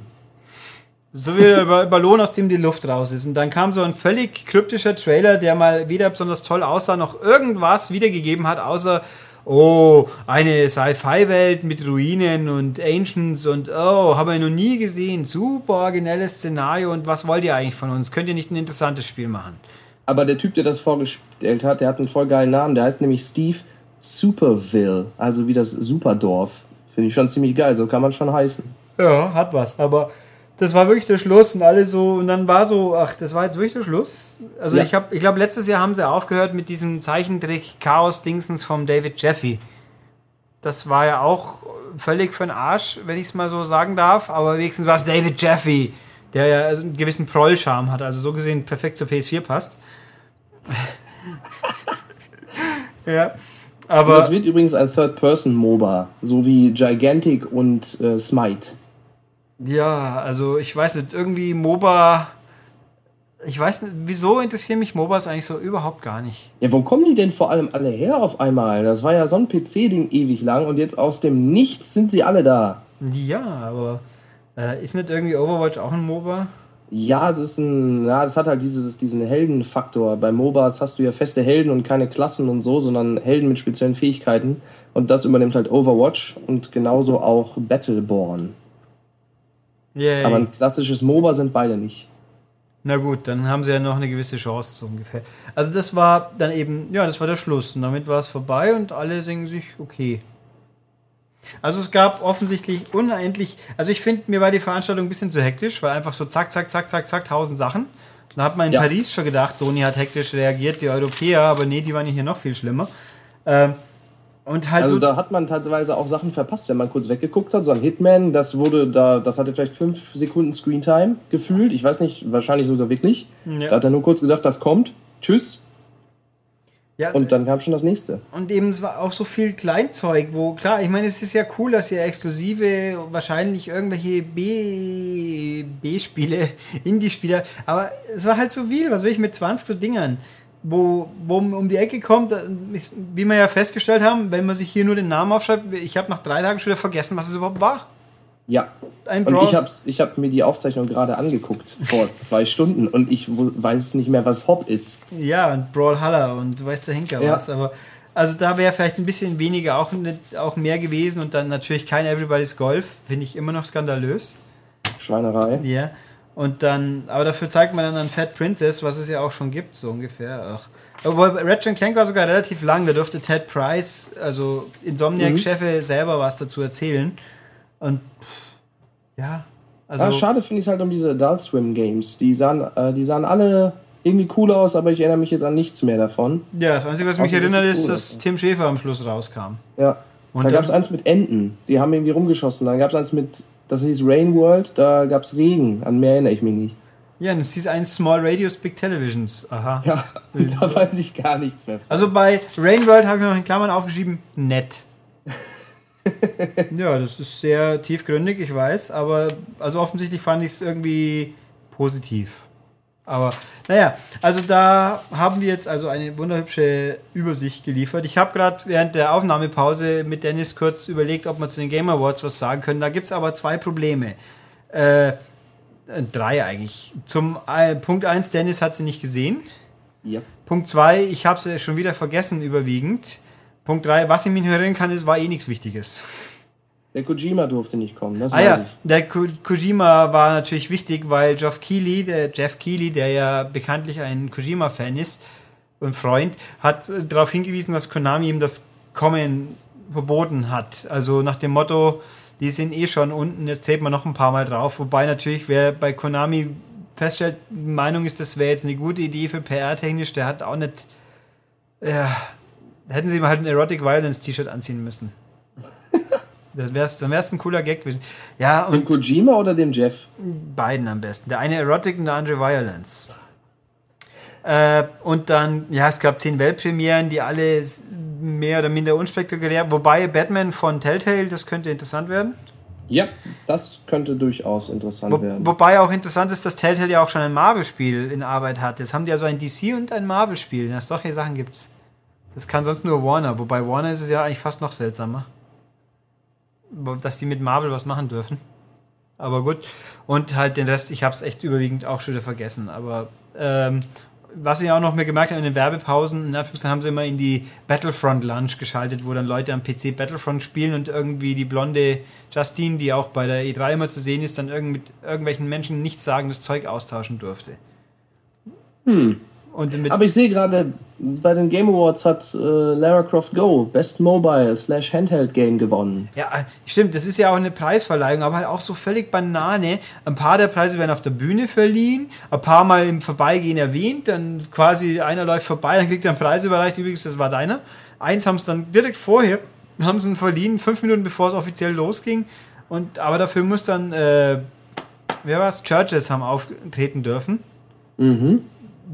So wie der Ba- Ballon, aus dem die Luft raus ist. Und dann kam so ein völlig kryptischer Trailer, der mal weder besonders toll aussah, noch irgendwas wiedergegeben hat, außer, oh, eine Sci-Fi-Welt mit Ruinen und Ancients und, oh, haben wir noch nie gesehen. Super originelles Szenario und was wollt ihr eigentlich von uns? Könnt ihr nicht ein interessantes Spiel machen? Aber der Typ, der das vorgestellt hat, der hat einen voll geilen Namen, der heißt nämlich Steve Superville, also wie das Superdorf. Finde ich schon ziemlich geil, so kann man schon heißen. Ja, hat was, aber das war wirklich der Schluss und alle so, und dann war so, ach, das war jetzt wirklich der Schluss. Also Ja. ich habe, ich glaube, letztes Jahr haben sie aufgehört mit diesem Zeichentrick Chaos-Dingsens vom David Jeffy. Das war ja auch völlig für den Arsch, wenn ich es mal so sagen darf, aber wenigstens war es David Jeffy, der ja einen gewissen Proll-Charme hat, also so gesehen perfekt zur PS4 passt. ja, aber... das wird übrigens ein Third-Person-MOBA, so wie Gigantic und äh, Smite. Ja, also ich weiß nicht, irgendwie MOBA. Ich weiß nicht, wieso interessieren mich MOBAs eigentlich so überhaupt gar nicht. Ja, wo kommen die denn vor allem alle her auf einmal? Das war ja so ein PC-Ding ewig lang und jetzt aus dem Nichts sind sie alle da. Ja, aber äh, ist nicht irgendwie Overwatch auch ein MOBA? Ja, es ist ein, ja, es hat halt dieses, diesen Heldenfaktor. Bei MOBAs hast du ja feste Helden und keine Klassen und so, sondern Helden mit speziellen Fähigkeiten. Und das übernimmt halt Overwatch und genauso auch Battleborn. Yay. Aber ein klassisches MOBA sind beide nicht. Na gut, dann haben sie ja noch eine gewisse Chance, so ungefähr. Also das war dann eben, ja, das war der Schluss. Und damit war es vorbei und alle singen sich, okay. Also es gab offensichtlich unendlich, also ich finde, mir war die Veranstaltung ein bisschen zu hektisch, weil einfach so zack, zack, zack, zack, zack, tausend Sachen. Da hat man in Ja. Paris schon gedacht, Sony hat hektisch reagiert, die Europäer, aber nee, die waren hier noch viel schlimmer. Ähm, und halt Also so, da hat man teilweise auch Sachen verpasst, wenn man kurz weggeguckt hat. So ein Hitman, das wurde da, das hatte vielleicht fünf Sekunden Screentime gefühlt. Ich weiß nicht, wahrscheinlich sogar wirklich. Ja. Da hat er nur kurz gesagt, das kommt. Tschüss. Ja, Und dann kam schon das nächste. Und eben es war auch so viel Kleinzeug, wo klar, ich meine, es ist ja cool, dass ihr exklusive, wahrscheinlich irgendwelche B B-Spiele, Indie-Spiele, aber es war halt so viel, was will ich mit 20 so Dingern, wo, wo man um die Ecke kommt, ist, wie wir ja festgestellt haben, wenn man sich hier nur den Namen aufschreibt, ich habe nach drei Tagen schon wieder vergessen, was es überhaupt war. Ja. Ein Und ich hab's, ich hab mir die Aufzeichnung gerade angeguckt vor zwei Stunden und ich weiß nicht mehr, was Hop ist. Ja, und Brawlhalla und du weißt der Henker Ja. was, aber also da wäre vielleicht ein bisschen weniger auch, nicht, auch mehr gewesen und dann natürlich kein Everybody's Golf, finde ich immer noch skandalös. Schweinerei. Ja. Und dann, aber dafür zeigt man dann an Fat Princess, was es ja auch schon gibt, so ungefähr. Ach. Obwohl Ratchet Clank war sogar relativ lang, da durfte Ted Price, also Insomniac-Chefe, selber was dazu erzählen. Und ja, also. ah, schade finde ich halt um diese Adult Swim Games. Die sahen, äh, die sahen alle irgendwie cool aus, aber ich erinnere mich jetzt an nichts mehr davon. ja, das Einzige, was mich dass erinnert, es ist, cool dass ist. Tim Schäfer am Schluss rauskam. Ja. Und da gab es eins mit Enten. Die haben irgendwie rumgeschossen. Dann gab es eins mit, das hieß Rain World. Da gab es Regen. An mehr erinnere ich mich nicht. Ja, und es hieß ein Small Radios, Big Televisions. Aha. Ja, da weiß ich gar nichts mehr. von. Also bei Rain World habe ich noch in Klammern aufgeschrieben, nett. ja, das ist sehr tiefgründig, ich weiß, aber also offensichtlich fand ich es irgendwie positiv. Aber naja, also da haben wir jetzt also eine wunderhübsche Übersicht geliefert. Ich habe gerade während der Aufnahmepause mit Dennis kurz überlegt, ob wir zu den Game Awards was sagen können. Da gibt es aber zwei Probleme. Äh, drei eigentlich. Zum äh, Punkt 1, Dennis hat sie nicht gesehen. Ja. Punkt 2, ich habe es schon wieder vergessen überwiegend. Punkt 3, was ich mich erinnern kann, ist, war eh nichts Wichtiges. Der Kojima durfte nicht kommen. Das Ah weiß ja, ich. der Ko Kojima war natürlich wichtig, weil Geoff Keighley, der Jeff Keighley, der ja bekanntlich ein Kojima-Fan ist und Freund, hat äh, darauf hingewiesen, dass Konami ihm das Kommen verboten hat. Also nach dem Motto, die sind eh schon unten, jetzt treten wir noch ein paar Mal drauf. Wobei natürlich, wer bei Konami feststellt, die Meinung ist, das wäre jetzt eine gute Idee für PR-technisch, der hat auch nicht. Ja, hätten sie ihm halt ein Erotic Violence T-Shirt anziehen müssen. Das wär's, dann wäre es ein cooler Gag gewesen. Ja, und Dem Kojima oder dem Jeff? beiden am besten. Der eine Erotic und der andere Violence. Äh, und dann, ja, es gab zehn Weltpremieren, die alle mehr oder minder unspektakulär, wobei Batman von Telltale, das könnte interessant werden. Ja, das könnte durchaus interessant Wo, werden. wobei auch interessant ist, dass Telltale ja auch schon ein Marvel-Spiel in Arbeit hat. Jetzt haben die ja so ein DC und ein Marvel-Spiel. Solche Sachen gibt's. Das kann sonst nur Warner, wobei Warner ist es ja eigentlich fast noch seltsamer. Dass die mit Marvel was machen dürfen. Aber gut. Und halt den Rest, ich habe es echt überwiegend auch schon wieder vergessen. Aber ähm, was ich auch noch mehr gemerkt habe in den Werbepausen, in Anführungszeichen haben sie immer in die Battlefront Lunch geschaltet, wo dann Leute am PC Battlefront spielen und irgendwie die blonde Justine, die auch bei der E3 immer zu sehen ist, dann irgend mit irgendwelchen Menschen nichtssagendes Zeug austauschen durfte. Hm. Aber ich sehe gerade, bei den Game Awards hat äh, Lara Croft Go Best Mobile slash Handheld Game gewonnen. Ja, stimmt, das ist ja auch eine Preisverleihung, aber halt auch so völlig Banane. Ein paar der Preise werden auf der Bühne verliehen, ein paar Mal im Vorbeigehen erwähnt, dann quasi einer läuft vorbei, dann kriegt er einen Preis überreicht, übrigens, das war deiner. Eins haben es dann direkt vorher, haben sie ihn verliehen, fünf Minuten bevor es offiziell losging. Und, aber dafür muss dann, äh, wer war es? Churches haben auftreten dürfen. Mhm.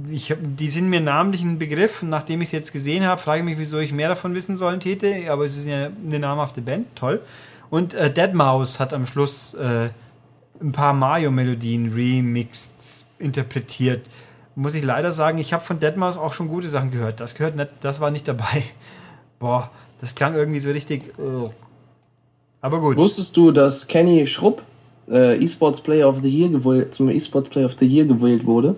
Ich die sind mir namentlich ein Begriff. Nachdem ich es jetzt gesehen habe, frage ich mich, wieso ich mehr davon wissen sollen täte. Aber es ist ja eine namhafte Band, toll. Und äh, Deadmau5 hat am Schluss äh, ein paar Mario-Melodien remixed, interpretiert. Muss ich leider sagen, ich habe von Deadmau5 auch schon gute Sachen gehört. Das gehört nicht, das war nicht dabei. Boah, das klang irgendwie so richtig. ugh. Aber gut. Wusstest du, dass Kenny Schrupp äh, eSports Player of the Year gewählt, zum eSports Player of the Year gewählt wurde?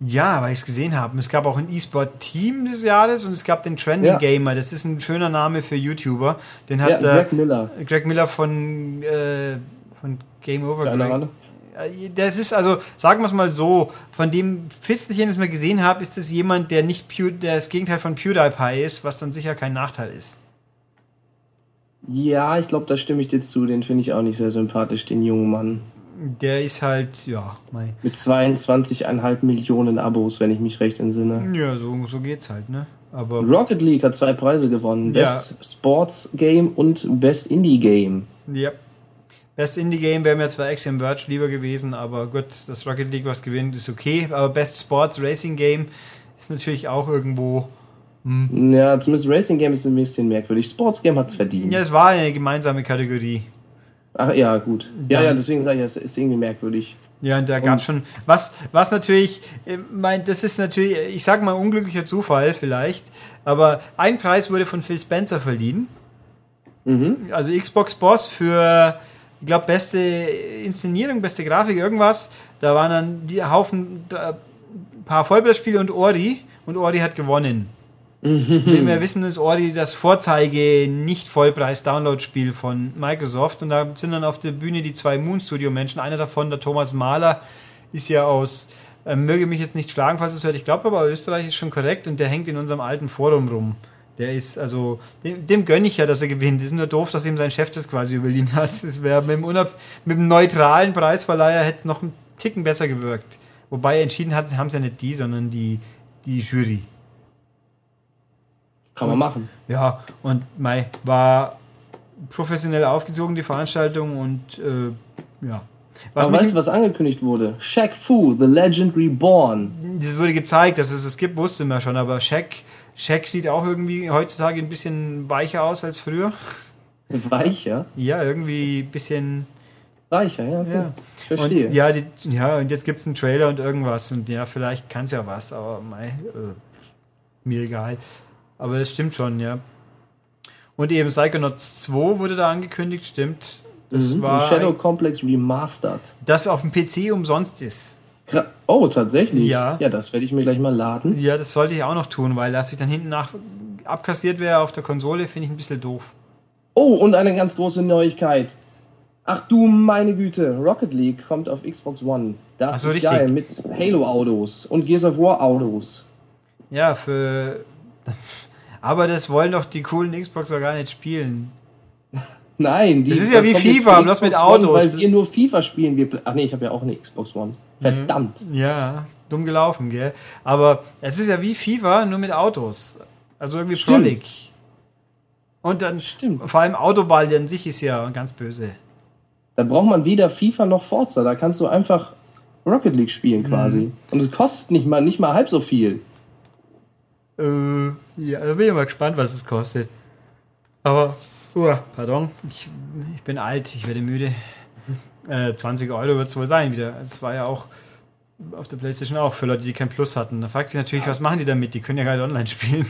Ja, weil ich es gesehen habe. Es gab auch ein E-Sport-Team des Jahres und es gab den Trending Ja. Gamer. Das ist ein schöner Name für YouTuber. Den Ja, hat Greg äh, Miller. Greg Miller von, äh, von Game Over. Keine Greg. Ahnung. Das ist also, sagen wir es mal so, von dem Fitzelchen, das ich mal gesehen habe, ist es jemand, der nicht Pew, der das Gegenteil von PewDiePie ist, was dann sicher kein Nachteil ist. Ja, ich glaube, da stimme ich dir zu. Den finde ich auch nicht sehr sympathisch, den jungen Mann. Der ist halt, ja, mei. Mit 22,5 Millionen Abos, wenn ich mich recht entsinne. Ja, so, so geht's halt, ne? Aber Rocket League hat zwei Preise gewonnen. Ja. Best Sports Game und Best Indie Game. Ja. Best Indie Game wäre mir zwar Axiom Verge lieber gewesen, aber gut, dass Rocket League was gewinnt, ist okay. Aber Best Sports Racing Game ist natürlich auch irgendwo. Ja, zumindest Racing Game ist ein bisschen merkwürdig. Sports Game hat es verdient. Ja, es war eine gemeinsame Kategorie. Ach ja, gut. Ja, ja, deswegen sage ich, es ist irgendwie merkwürdig. Ja, und da gab es schon. Was, was natürlich, äh, mein, das ist natürlich, ich sag mal, unglücklicher Zufall vielleicht, aber ein Preis wurde von Phil Spencer verliehen. Also Xbox Boss für, ich glaube, beste Inszenierung, beste Grafik, irgendwas. Da waren dann die Haufen, ein paar Vollblattspiele und Ori. Und Ori hat gewonnen. Wie wir wissen, ist Ori das Vorzeige nicht Vollpreis-Download-Spiel von Microsoft. Und da sind dann auf der Bühne die zwei Moon Studio-Menschen. Einer davon, der Thomas Mahler, ist ja aus, äh, möge mich jetzt nicht schlagen, falls es hört, ich glaube aber Österreich ist schon korrekt und der hängt in unserem alten Forum rum. Der ist, also, dem, dem gönne ich ja, dass er gewinnt. Ist nur doof, dass ihm sein Chef das quasi überliehen hat. Es wäre mit, mit dem neutralen Preisverleiher hätte noch einen Ticken besser gewirkt. Wobei entschieden hat, haben es ja nicht die, sondern die, die Jury. Kann man machen. Ja, und Mai war professionell aufgezogen, die Veranstaltung, und äh, ja. Was Aber weißt du, was angekündigt wurde? Shaq Fu, The Legend Reborn. das wurde gezeigt, dass es es gibt, wusste man schon, aber Shaq, Shaq sieht auch irgendwie heutzutage ein bisschen weicher aus als früher. Weicher? Ja, irgendwie ein bisschen. Weicher, ja. Okay. Ja. Ich verstehe. Und, ja, die, ja, und jetzt gibt es einen Trailer und irgendwas. Und ja, vielleicht kann es ja was, aber mei, äh, mir egal. Aber das stimmt schon, ja. Und eben Psychonauts 2 wurde da angekündigt, stimmt. Das Mhm. war Shadow Complex Remastered. das auf dem PC umsonst ist. Oh, tatsächlich? Ja. Ja, das werde ich mir gleich mal laden. Ja, das sollte ich auch noch tun, weil dass ich dann hinten nach abkassiert wäre auf der Konsole, finde ich ein bisschen doof. Oh, und eine ganz große Neuigkeit. Ach du meine Güte, Rocket League kommt auf Xbox One. Das so, ist richtig. geil, mit Halo-Autos und Gears of War-Autos. Ja, für. Aber das wollen doch die coolen Xboxer gar nicht spielen. Nein, die, Das ist ja wie FIFA, bloß mit Xbox One, Autos. Weil wir nur FIFA spielen. Wir, ach nee, ich habe ja auch eine Xbox One. Verdammt. Ja, dumm gelaufen, gell? Aber es ist ja wie FIFA, nur mit Autos. Also irgendwie Stimmt. Und dann, Stimmt. vor allem Autoball an sich ist ja ganz böse. Da braucht man weder FIFA noch Forza. Da kannst du einfach Rocket League spielen quasi. Mhm. Und es kostet nicht mal, nicht mal halb so viel. Äh, ja, da bin ich mal gespannt, was es kostet. Aber, uah, pardon, ich, ich bin alt, ich werde müde. Äh, 20 Euro wird es wohl sein wieder. Es war ja auch auf der Playstation auch für Leute, die kein Plus hatten. Da fragt sich natürlich, was machen die damit? Die können ja gerade online spielen.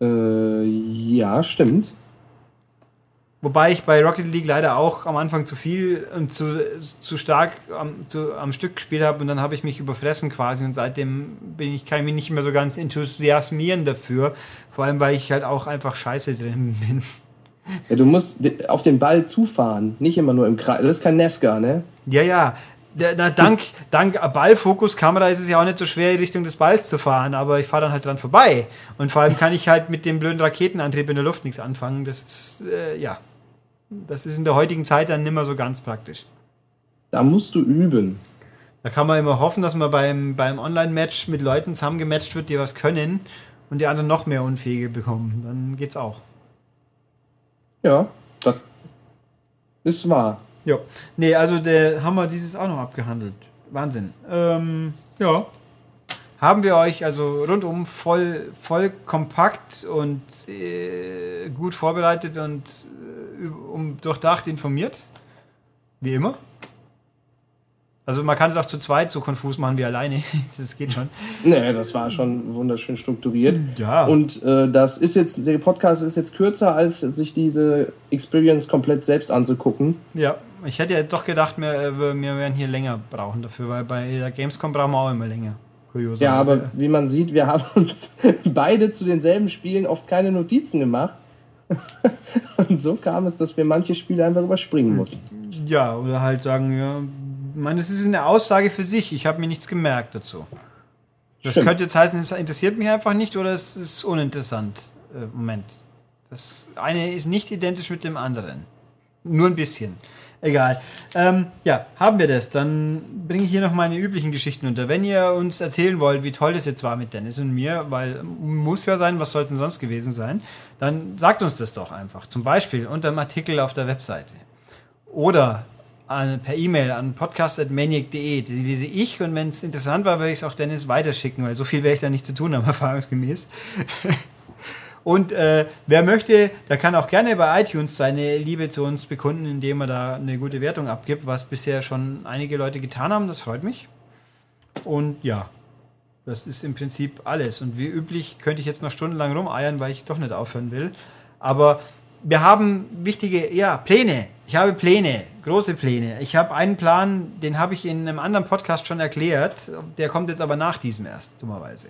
Äh, ja, stimmt. Wobei ich bei Rocket League leider auch am Anfang zu viel und zu, zu stark am, zu, am Stück gespielt habe und dann habe ich mich überfressen quasi und seitdem bin ich, kann ich mich nicht mehr so ganz enthusiasmieren dafür. Vor allem, weil ich halt auch einfach scheiße drin bin. Ja, du musst auf den Ball zufahren, nicht immer nur im Kreis. Das ist kein Nesca, ne? Ja, ja. Da, dank, dank Ballfokuskamera ist es ja auch nicht so schwer, in Richtung des Balls zu fahren, aber ich fahre dann halt dran vorbei. Und vor allem kann ich halt mit dem blöden Raketenantrieb in der Luft nichts anfangen. Das ist, äh, ja. Das ist in der heutigen Zeit dann nimmer so ganz praktisch. Da musst du üben. Da kann man immer hoffen, dass man beim, beim Online-Match mit Leuten zusammengematcht wird, die was können und die anderen noch mehr Unfähige bekommen. Dann geht's auch. Ja, das ist wahr. Ja. Nee, also der haben wir dieses auch noch abgehandelt. Wahnsinn. Ähm, ja. Haben wir euch also rundum voll, voll kompakt und äh, gut vorbereitet und um, durchdacht informiert? Wie immer. Also man kann es auch zu zweit so konfus machen wie alleine. das geht schon. Nee, das war schon wunderschön strukturiert. Ja. Und äh, das ist jetzt, der Podcast ist jetzt kürzer, als sich diese Experience komplett selbst anzugucken. Ja, ich hätte ja doch gedacht, wir, äh, wir werden hier länger brauchen dafür, weil bei der Gamescom brauchen wir auch immer länger. Kurioserweise. Ja, aber wie man sieht, wir haben uns beide zu denselben Spielen oft keine Notizen gemacht. und so kam es, dass wir manche Spiele einfach überspringen mussten. Ja, oder halt sagen, ja, ich meine, es ist eine Aussage für sich. Ich habe mir nichts gemerkt dazu. Das Stimmt. könnte jetzt heißen, es interessiert mich einfach nicht oder es ist uninteressant. Äh, Moment. Das eine ist nicht identisch mit dem anderen. Nur ein bisschen. Egal. Ähm, ja, haben wir das. Dann bringe ich hier noch meine üblichen Geschichten unter. Wenn ihr uns erzählen wollt, wie toll das jetzt war mit Dennis und mir, weil muss ja sein, was soll es denn sonst gewesen sein, dann sagt uns das doch einfach. Zum Beispiel unter dem Artikel auf der Webseite. Oder per E-Mail an podcast.maniac.de. Die lese ich und wenn es interessant war, werde ich es auch Dennis weiterschicken, weil so viel werde ich da nicht zu tun haben, erfahrungsgemäß. Und äh, wer möchte, der kann auch gerne bei iTunes seine Liebe zu uns bekunden, indem er da eine gute Wertung abgibt, was bisher schon einige Leute getan haben. Das freut mich. Und ja, das ist im Prinzip alles. Und wie üblich könnte ich jetzt noch stundenlang rumeiern, weil ich doch nicht aufhören will. Aber wir haben wichtige, ja, Pläne. Ich habe Pläne, große Pläne. Ich habe einen Plan, den habe ich in einem anderen Podcast schon erklärt. Der kommt jetzt aber nach diesem erst, dummerweise.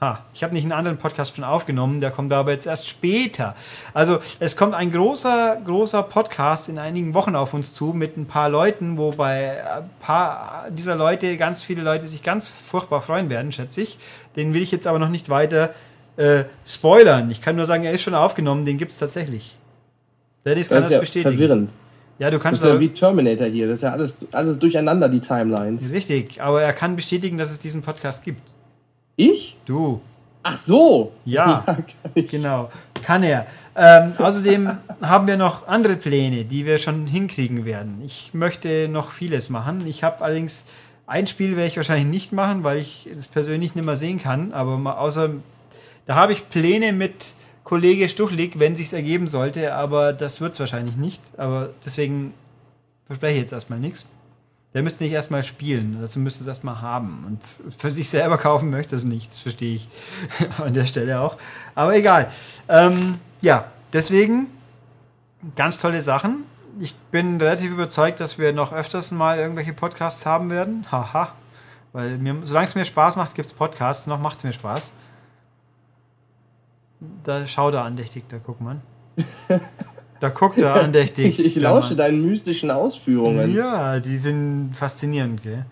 Ha, ich habe nicht einen anderen Podcast schon aufgenommen, der kommt aber jetzt erst später. Also es kommt ein großer, großer Podcast in einigen Wochen auf uns zu mit ein paar Leuten, wobei ein paar dieser Leute, ganz viele Leute sich ganz furchtbar freuen werden, schätze ich. Den will ich jetzt aber noch nicht weiter äh, spoilern. Ich kann nur sagen, er ist schon aufgenommen, den gibt es tatsächlich. Dennis kann Das das, ist ja bestätigen. verwirrend. Ja, du Das kannst ist ja wie Terminator hier. Das ist ja alles, alles durcheinander, die Timelines. richtig, aber er kann bestätigen, dass es diesen Podcast gibt. Ich? Du. Ach so. Ja. kann ich. Genau, kann er. Ähm, außerdem haben wir noch andere Pläne, die wir schon hinkriegen werden. Ich möchte noch vieles machen. Ich habe allerdings ein Spiel werde ich wahrscheinlich nicht machen, weil ich das persönlich nicht mehr sehen kann. Aber mal außer da habe ich Pläne mit Kollege Stuchlik, wenn sich's ergeben sollte. Aber das wird's wahrscheinlich nicht. Aber deswegen verspreche ich jetzt erstmal nichts. Der müsste nicht erstmal spielen, dazu müsste es erstmal haben. Und für sich selber kaufen möchte es nicht, das verstehe ich an der Stelle auch. Aber egal. Ähm, ja, deswegen ganz tolle Sachen. Ich bin relativ überzeugt, dass wir noch öfters mal irgendwelche Podcasts haben werden. Haha. Weil mir, solange es mir Spaß macht, gibt es Podcasts. Noch macht es mir Spaß. Da schau da andächtig, da guck man. Da guckt er andächtig. Ich, ich lausche deinen mystischen Ausführungen. Ja, die sind faszinierend, gell?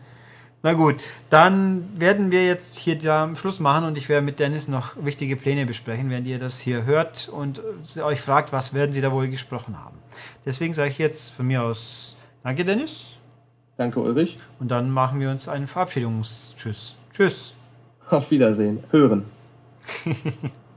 Na gut, dann werden wir jetzt hier da am Schluss machen und ich werde mit Dennis noch wichtige Pläne besprechen, während ihr das hier hört und euch fragt, was werden sie da wohl gesprochen haben. Deswegen sage ich jetzt von mir aus Danke, Dennis. Danke, Ulrich. Und dann machen wir uns einen Verabschiedungstschüss. Tschüss. Auf Wiedersehen. Hören.